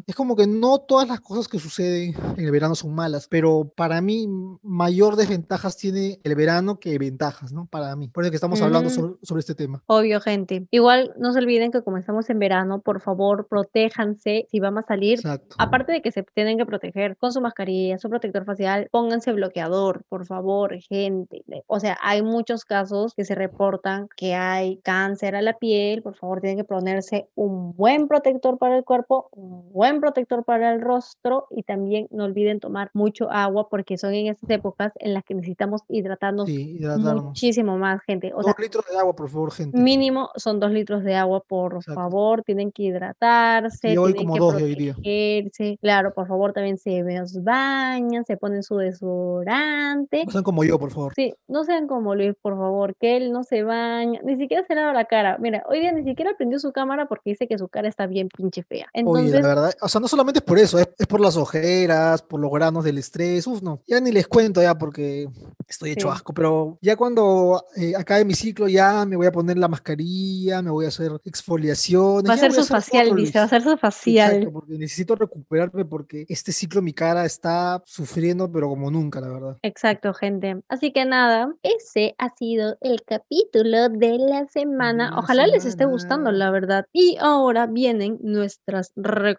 Es como que no todas las cosas que suceden en el verano son malas, pero para mí mayor desventajas tiene el verano que ventajas, ¿no? Para mí. Por eso que estamos hablando Ujú. sobre, sobre este tema. Obvio, gente. Igual no se olviden que como estamos en verano, por favor, protéjanse si van a salir. Exacto. Aparte de que se tienen que proteger con su mascarilla, su protector facial, pónganse bloqueador, por favor, gente. O sea, hay muchos casos que se reportan que hay cáncer a la piel, por favor, tienen que ponerse un buen protector para el cuerpo, un buen protector para el rostro y también no olviden tomar mucho agua porque son en estas épocas en las que necesitamos hidratarnos Sí, hidratarnos. muchísimo más, gente. O Dos sea, litros de agua, por favor, gente. Mínimo son dos litros de agua, por Exacto. favor, tienen que hidratarse, yo voy tienen como que dos hoy día. protegerse, claro, por favor, también se bañan, se ponen su desodorante. No sean como yo, por favor. Sí, no sean como Luis, por favor, que él no se baña, ni siquiera se lava la cara. Mira, hoy día ni siquiera prendió su cámara porque dice que su cara está bien pinche fea. Oye, la verdad, o sea, no solamente es por eso, es, es por las ojeras, por los granos del estrés, uf, no. Ya ni les cuento ya porque Estoy hecho asco, pero ya cuando eh, acabe mi ciclo ya me voy a poner la mascarilla, me voy a hacer exfoliaciones. Va a hacer su facial, dice, va a hacer su facial. Exacto, porque necesito recuperarme porque este ciclo mi cara está sufriendo, pero como nunca, la verdad. Exacto, gente. Así que nada, ese ha sido el capítulo de la semana. Ojalá les esté gustando, la verdad. Y ahora vienen nuestras recomendaciones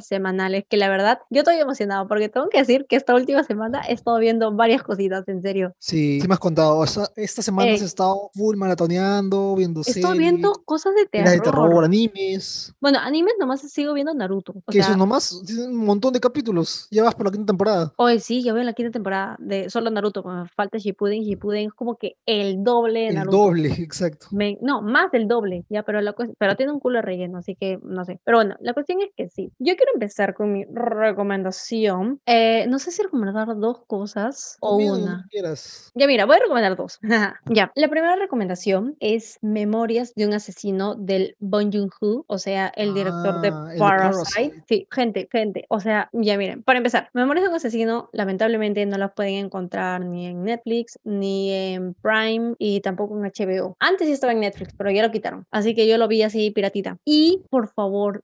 semanales, que la verdad, yo estoy emocionado porque tengo que decir que esta última semana he estado viendo varias cositas, en serio. Sí, sí me has contado. esta semana has estado full maratoneando, viendo Estoy viendo cosas de terror. de terror, animes. Bueno, animes nomás sigo viendo Naruto. que eso nomás, un montón de capítulos. Ya vas por la quinta temporada. Hoy sí, ya voy en la quinta temporada de solo Naruto. Me falta Shippuden. Shippuden es como que el doble de Naruto. El doble, <laughs> exacto. no, más del doble, ya, pero, la pero tiene un culo de relleno, así que no sé. Pero bueno, la cuestión es que sí. Yo quiero empezar con mi recomendación. Eh, no sé si recomendar dos cosas o una. Ya mira, voy a recomendar dos. <laughs> ya. La primera recomendación es Memorias de un asesino del Bong Joon-ho, o sea, el director de ah, Parasite. Sí, gente, gente. O sea, ya miren, para empezar, Memorias de un asesino lamentablemente no las pueden encontrar ni en Netflix, ni en Prime y tampoco en HBO. Antes sí estaba en Netflix, pero ya lo quitaron. Así que yo lo vi así piratita. Y por favor,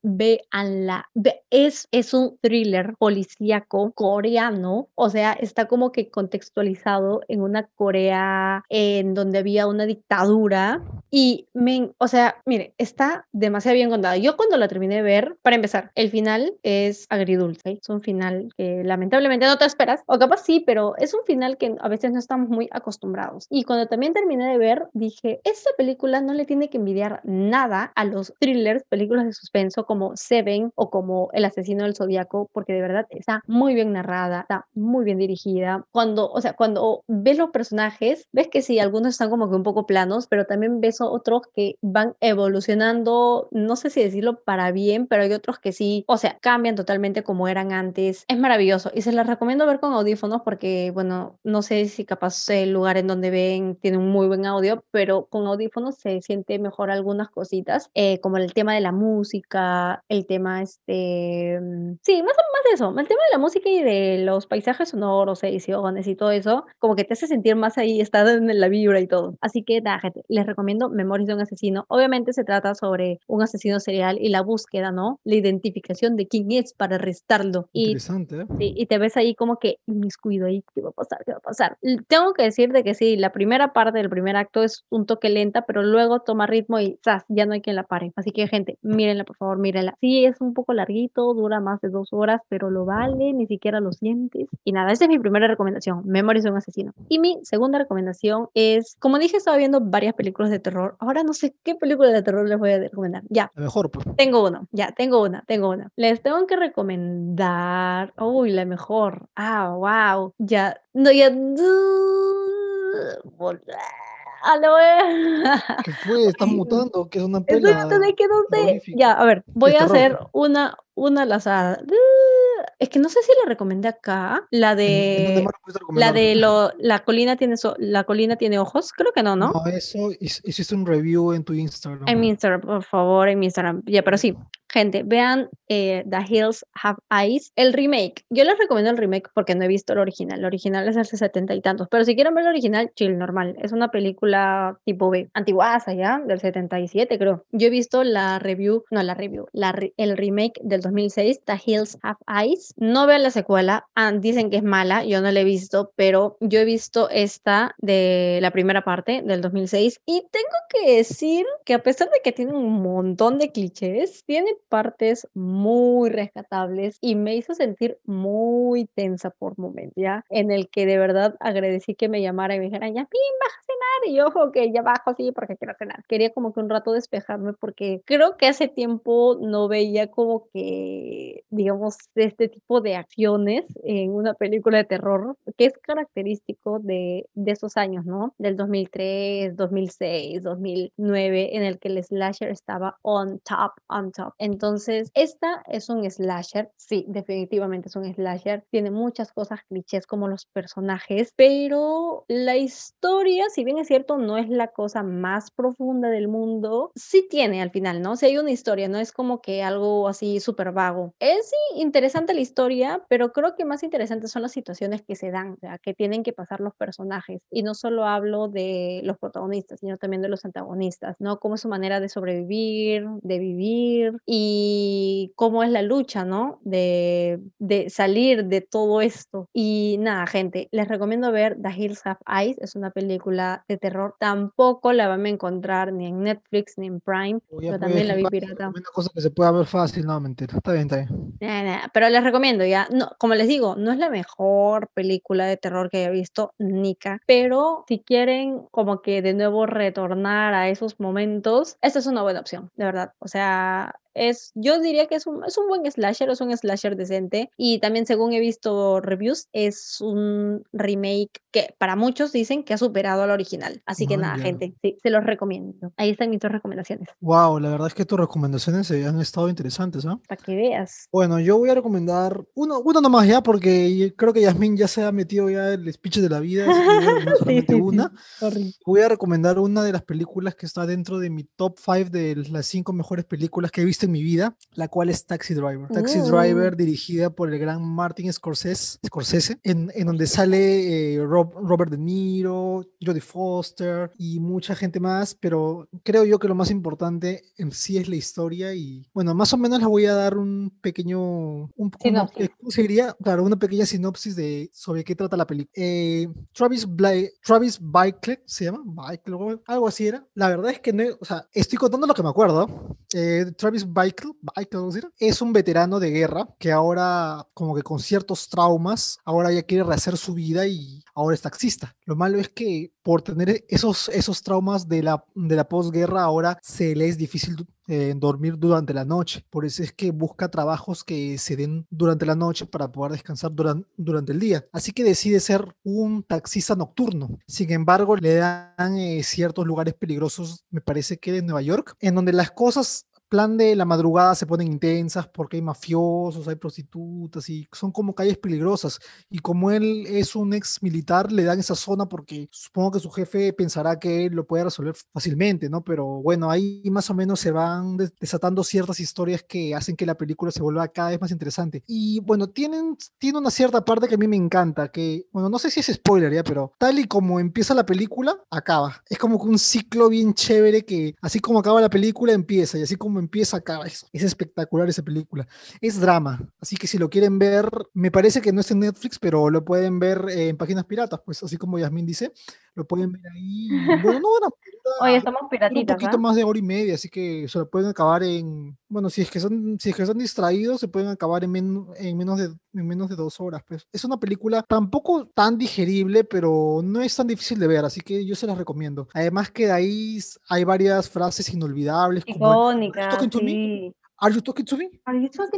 véanla. Es, es un thriller policíaco coreano. O sea, está como que contextualizado en una Corea en donde había una dictadura. Y, me, o sea, mire, está demasiado bien contado. Yo cuando la terminé de ver, para empezar, el final es agridulce. Es un final que lamentablemente no te esperas. O capaz sí, pero es un final que a veces no estamos muy acostumbrados. Y cuando también terminé de ver, dije, esta película no le tiene que envidiar nada a los thrillers, películas de suspenso como Seven o como El asesino del zodiaco, porque de verdad está muy bien narrada, está muy bien dirigida. Cuando, o sea, cuando ves los personajes, ves que sí, algunos están como que un poco planos, pero también ves otros que van evolucionando, no sé si decirlo para bien, pero hay otros que sí, o sea, cambian totalmente como eran antes. Es maravilloso y se las recomiendo ver con audífonos porque, bueno, no sé si capaz el lugar en donde ven tiene un muy buen audio, pero con audífonos se siente mejor algunas cositas, eh, como el tema de la música, el tema, este, mm, sí, más, más de eso, el tema de la música y de los paisajes sonoros, ediciones y todo eso, como que te hace sentir más ahí, está en la vibra y todo. Así que, da, gente, les recomiendo Memorias de un asesino. Obviamente se trata sobre un asesino serial y la búsqueda, ¿no? La identificación de quién es para arrestarlo. Interesante, ¿eh? Sí, y te ves ahí como que inmiscuido ahí, ¿qué va a pasar? ¿Qué va a pasar? Tengo que decir de que sí, la primera parte del primer acto es un toque lenta, pero luego toma ritmo y ¡zas! ya no hay quien la pare. Así que, gente, mírenla, por favor, mírenla. Sí, es un poco larguito, dura más de dos horas, pero lo vale, ni siquiera lo sientes. Y nada, esa es mi primera recomendación, Memories de un asesino. Y mi segunda recomendación es, como dije, estaba viendo varias películas de terror. Ahora no sé qué película de terror les voy a recomendar. Ya. mejor, pues. Tengo uno, ya, tengo una, tengo una. Les tengo que recomendar. Uy, la mejor. Ah, wow. Ya. No, ya. A ¿Qué fue? ¿Estás <laughs> mutando? ¿Qué es una pela? que no sé. Ya, a ver, voy a hacer una, una lazada. Es que no sé si la recomendé acá, la de la de lo, la colina tiene la colina tiene ojos, creo que no, ¿no? No, eso hiciste un review en tu Instagram. En mi Instagram, por favor, en mi Instagram. Ya, pero sí, gente, vean eh, The Hills Have Eyes, el remake. Yo les recomiendo el remake porque no he visto el original. El original es hace setenta y tantos, pero si quieren ver el original, chill, normal. Es una película tipo B, antiguaza ya, del 77 creo. Yo he visto la review, no la review, la, el remake del 2006, The Hills Have Eyes. No vean la secuela, ah, dicen que es mala, yo no la he visto, pero yo he visto esta de la primera parte del 2006 y tengo que decir que a pesar de que tiene un montón de clichés, tiene partes muy rescatables y me hizo sentir muy tensa por momentos, ¿ya? En el que de verdad agradecí que me llamara y me dijeran, ya, pim, baja a cenar. Y yo, ok, ya bajo, sí, porque quiero cenar. Quería como que un rato despejarme porque creo que hace tiempo no veía como que, digamos, este tipo de acciones en una película de terror, que es característico de, de esos años, ¿no? Del 2003, 2006, 2009, en el que el slasher estaba on top, on top. Entonces, esta es un slasher, sí, definitivamente es un slasher, tiene muchas cosas clichés como los personajes, pero la historia, si bien es cierto, no es la cosa más profunda del mundo, sí tiene al final, ¿no? Si hay una historia, no es como que algo así súper vago. Es sí, interesante la historia, pero creo que más interesante son las situaciones que se dan, o sea, que tienen que pasar los personajes. Y no solo hablo de los protagonistas, sino también de los antagonistas, ¿no? Cómo es su manera de sobrevivir, de vivir y cómo es la lucha, ¿no? De, de salir de todo esto. Y nada, gente, les recomiendo ver The Hills Have Eyes, es una película de terror. Tampoco la van a encontrar ni en Netflix ni en Prime, pero también la vi pirata. Una cosa que se pueda ver fácil, no, mentira. Está bien, está bien. pero les recomiendo ya, no, como les digo, no es la mejor película de terror que haya visto, Nika, pero si quieren como que de nuevo retornar a esos momentos, esta es una buena opción, de verdad. O sea, es, yo diría que es un, es un buen slasher, es un slasher decente. Y también, según he visto reviews, es un remake que para muchos dicen que ha superado al original. Así que nada, gente, sí, se los recomiendo. Ahí están mis dos recomendaciones. Wow, la verdad es que tus recomendaciones han estado interesantes, ¿ah? Para que veas. Bueno, yo voy a recomendar uno, uno nomás ya, porque creo que Yasmin ya se ha metido ya el speech de la vida, <laughs> solamente una. Voy a recomendar una de las películas que está dentro de mi top 5 de las cinco mejores películas que he visto en mi vida, la cual es Taxi Driver. Taxi uh. Driver, dirigida por el gran Martin Scorsese, Scorsese en, en donde sale eh, Robert De Niro, Jodie Foster y mucha gente más, pero creo yo que lo más importante en sí es la historia y bueno, más o menos les voy a dar un pequeño, un, ¿cómo se diría? Claro, una pequeña sinopsis de sobre qué trata la película. Eh, Travis, Bly, Travis Bickle, se llama, Bickle, algo así era. La verdad es que no, o sea, estoy contando lo que me acuerdo. Eh, Travis Bickle, es un veterano de guerra que ahora, como que con ciertos traumas, ahora ya quiere rehacer su vida y ahora es taxista. Lo malo es que por tener esos, esos traumas de la, de la posguerra, ahora se le es difícil eh, dormir durante la noche. Por eso es que busca trabajos que se den durante la noche para poder descansar durante, durante el día. Así que decide ser un taxista nocturno. Sin embargo, le dan eh, ciertos lugares peligrosos, me parece que de Nueva York, en donde las cosas plan de la madrugada se ponen intensas porque hay mafiosos, hay prostitutas y son como calles peligrosas. Y como él es un ex militar, le dan esa zona porque supongo que su jefe pensará que él lo puede resolver fácilmente, ¿no? Pero bueno, ahí más o menos se van desatando ciertas historias que hacen que la película se vuelva cada vez más interesante. Y bueno, tienen, tiene una cierta parte que a mí me encanta, que, bueno, no sé si es spoiler ya, pero tal y como empieza la película, acaba. Es como que un ciclo bien chévere que así como acaba la película, empieza y así como empieza acá. Es, es, espectacular esa película. Es drama, así que si lo quieren ver, me parece que no es en Netflix, pero lo pueden ver en páginas piratas, pues así como Yasmin dice, lo pueden ver ahí. Bueno, no, Oye, estamos piratitas. Un poquito más de hora y media, así que se lo pueden acabar en. Bueno, si es que son, si es que son distraídos, se pueden acabar en, en, menos de, en menos de dos horas. Pues. Es una película tampoco tan digerible, pero no es tan difícil de ver, así que yo se las recomiendo. Además que de ahí hay varias frases inolvidables. Icónicas. Sí. Are you talking to me?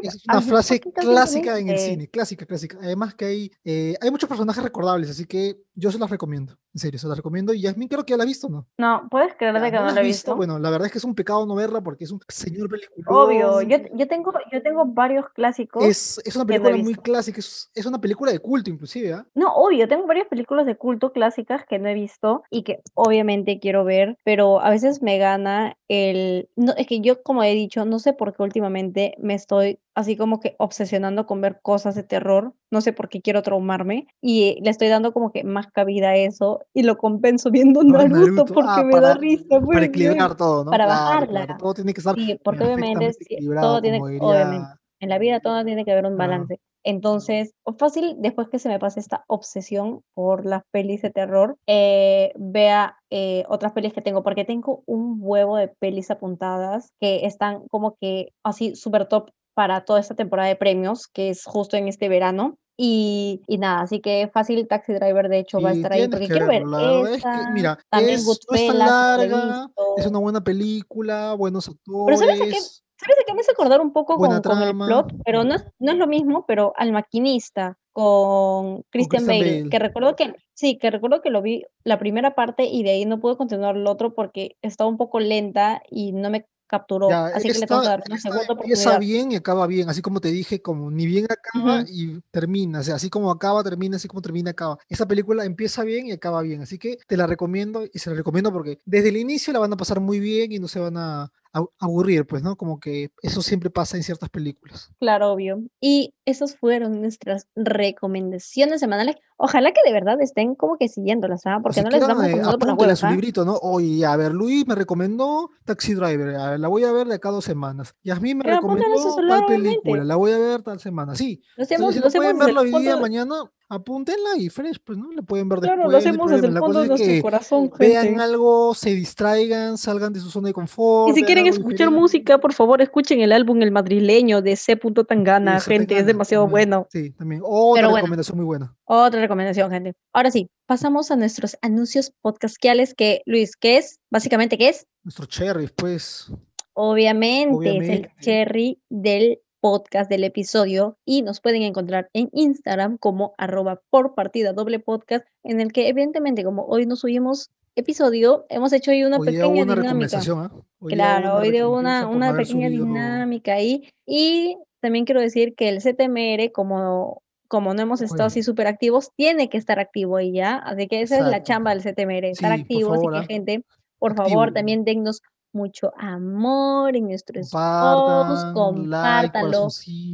es una frase clásica en el cine, clásica, clásica. Además que hay, eh, hay muchos personajes recordables, así que yo se las recomiendo. En serio, se las recomiendo. Y Yasmin creo que ya la ha visto, ¿no? No, ¿puedes creer que no, la he visto? Bueno, la verdad es que es un pecado no verla porque es un señor película. Obvio, yo, yo, tengo, yo tengo varios clásicos. Es, es una película muy clásica, es, es, una película de culto inclusive, ¿ah? No, obvio, tengo varias películas de culto clásicas que no he visto y que obviamente quiero ver, pero a veces me gana el... No, es que yo, como he dicho, no sé por qué últimamente me estoy así como que obsesionando con ver cosas de terror, no sé por qué quiero traumarme, y le estoy dando como que más cabida a eso, y lo compenso viendo Naruto, porque ah, me da risa. Pues, para equilibrar todo, ¿no? Para bajarla. todo tiene que estar Sí, porque obviamente, todo tiene, obviamente, en la vida todo tiene que haber un balance. Entonces, fácil, después que se me pase esta obsesión por las pelis de terror, eh, vea eh, otras pelis que tengo, porque tengo un huevo de pelis apuntadas que están como que así súper top para toda esta temporada de premios, que es justo en este verano. Y, y, nada, así que fácil Taxi Driver de hecho va a estar ahí porque quiero ver esta, mira, también es, no es larga, es una buena película, buenos actores. Pero ¿sabes qué? ¿Sabes de qué me hace acordar un poco con, con, el plot? Pero no es, no es lo mismo, pero al maquinista con Christian, Bale, que recuerdo que sí, que recuerdo que lo vi la primera parte y de ahí no pude continuar el otro porque estaba un poco lenta y no me capturó. así que le tengo que dar una segunda Empieza bien y acaba bien, así como te dije, como ni bien acaba y termina, o sea, así como acaba, termina, así como termina, acaba. Esa película empieza bien y acaba bien, así que te la recomiendo y se la recomiendo porque desde el inicio la van a pasar muy bien y no se van a, aburrir, pues, ¿no? Como que eso siempre pasa en ciertas películas. Claro, obvio. Y esas fueron nuestras recomendaciones semanales. Ojalá que de verdad estén como que siguiéndolas, ¿ah? Porque no les damos eh, por su ¿ah? librito, ¿no? Oye, a ver, Luis me recomendó Taxi Driver, la voy a ver de acá dos semanas. Yasmín me recomendó tal película, la voy a ver tal semana. Sí. Lo hacemos, si pueden verlo hoy día, mañana, apúntenla y fresh, pues, ¿no? Le pueden ver después. Claro, lo hacemos desde el fondo de nuestro corazón, gente. Vean algo, se distraigan, salgan de su zona de confort. Y si quieren escuchar música, por favor, escuchen el álbum El Madrileño de C. Tangana, gente, es demasiado bueno. Sí, también. Otra recomendación muy buena. Otra recomendación, gente. Ahora sí, pasamos a nuestros anuncios podcastquiales que, Luis, ¿qué es? Básicamente, ¿qué es? Nuestro cherry, pues. Obviamente, es el cherry del podcast del episodio y nos pueden encontrar en Instagram como arroba por partida doble podcast en el que evidentemente como hoy nos subimos episodio hemos hecho ahí una pequeña dinámica. ¿ah? claro, hoy de una, una pequeña dinámica ahí y también quiero decir que el CTMR como como no hemos estado así súper activos, tiene que estar activo ahí ya. Así que esa es la chamba del CTMR, estar activo. Así que, ¿ah? gente, por favor, también dennos mucho amor en nuestros posts, compártanlo,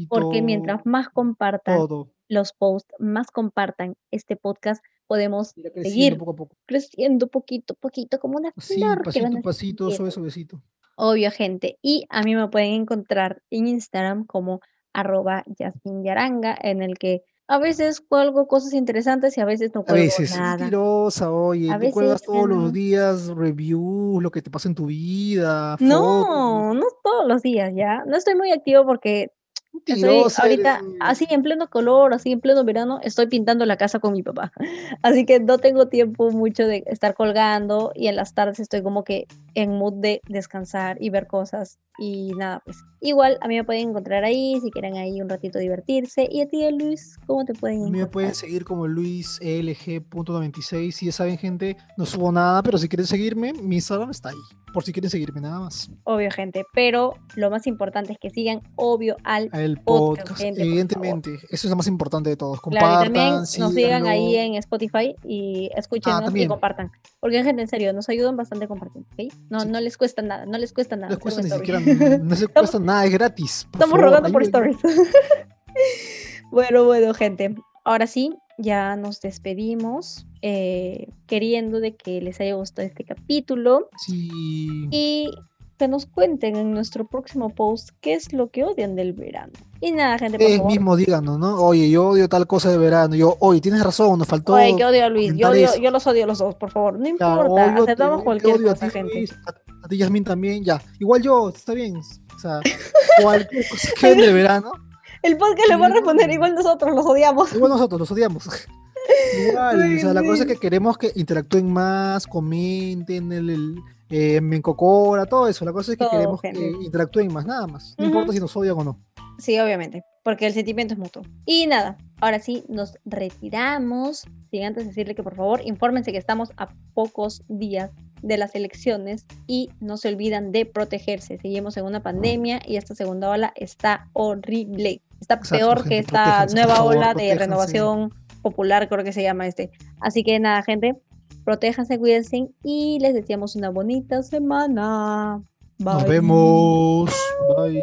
porque mientras más compartan los posts, más compartan este podcast, podemos seguir creciendo poquito a poquito, como una sí, flor pasito que pasito, suave, besito. Obvio, gente. Y a mí me pueden encontrar en Instagram como arroba Yaranga, en el que a veces cuelgo cosas interesantes y a veces no cuelgo A veces, nada. mentirosa, oye, tú cuelgas todos los días reviews, lo que te pasa en tu vida, No, no todos los días, ¿ya? No estoy muy activo porque Estoy ahorita, así en pleno color, así en pleno verano, estoy pintando la casa con mi papá. <laughs> Así que no tengo tiempo mucho de estar colgando y en las tardes estoy como que en mood de descansar y ver cosas y nada, pues igual a mí me pueden encontrar ahí si quieren ahí un ratito divertirse. Y a ti, Luis, ¿cómo te pueden encontrar? Me pueden seguir como luislg.96. Si ya saben, gente, no subo nada, pero si quieren seguirme, mi Instagram está ahí. Por si quieren seguirme, nada más. Obvio, gente, pero lo más importante es que sigan, obvio, al el podcast. evidentemente, eso es lo más importante de todos. Compartan, también nos sigan ahí en Spotify y escuchen ah, y compartan. Porque, gente, en serio, nos ayudan bastante compartiendo, ¿ok? No, no les cuesta nada, no les cuesta nada. No les cuesta ni siquiera no se <laughs> cuesta nada, es gratis. Estamos rogando por stories. <laughs> bueno, bueno, gente. Ahora sí, ya nos despedimos, eh, queriendo de que les haya gustado este capítulo. Sí. Y que nos cuenten en nuestro próximo post qué es lo que odian del verano. Y nada, gente, por es mismo díganos, ¿no? Oye, yo odio tal cosa de verano. Yo, oye, tienes razón, nos faltó. Oye, que odio a Luis. Yo, odio, yo, los odio a los dos, por favor. No importa, aceptamos cualquier cosa, gente a ti Yasmin también, ya. Igual yo, está bien. O sea, <laughs> cualquier cosa que de verano. El podcast le va a responder igual nosotros, los odiamos. Igual nosotros, los odiamos. <laughs> Igual, o sea, la cosa es que queremos que interactúen más, comenten, el, el eh, me encocora, todo eso. La cosa es que queremos que interactúen más, nada más. No importa si nos odian o no. Sí, obviamente, porque el sentimiento es mutuo. Y nada, ahora sí, nos retiramos. Sin antes decirle que por favor infórmense que estamos a pocos días de las elecciones y no se olvidan de protegerse. Seguimos en una pandemia y esta segunda ola está horrible. Está peor que esta nueva ola de renovación popular, creo que se llama este. Así que nada, gente, protéjanse, cuídense y les deseamos una bonita semana. Nos vemos. Bye.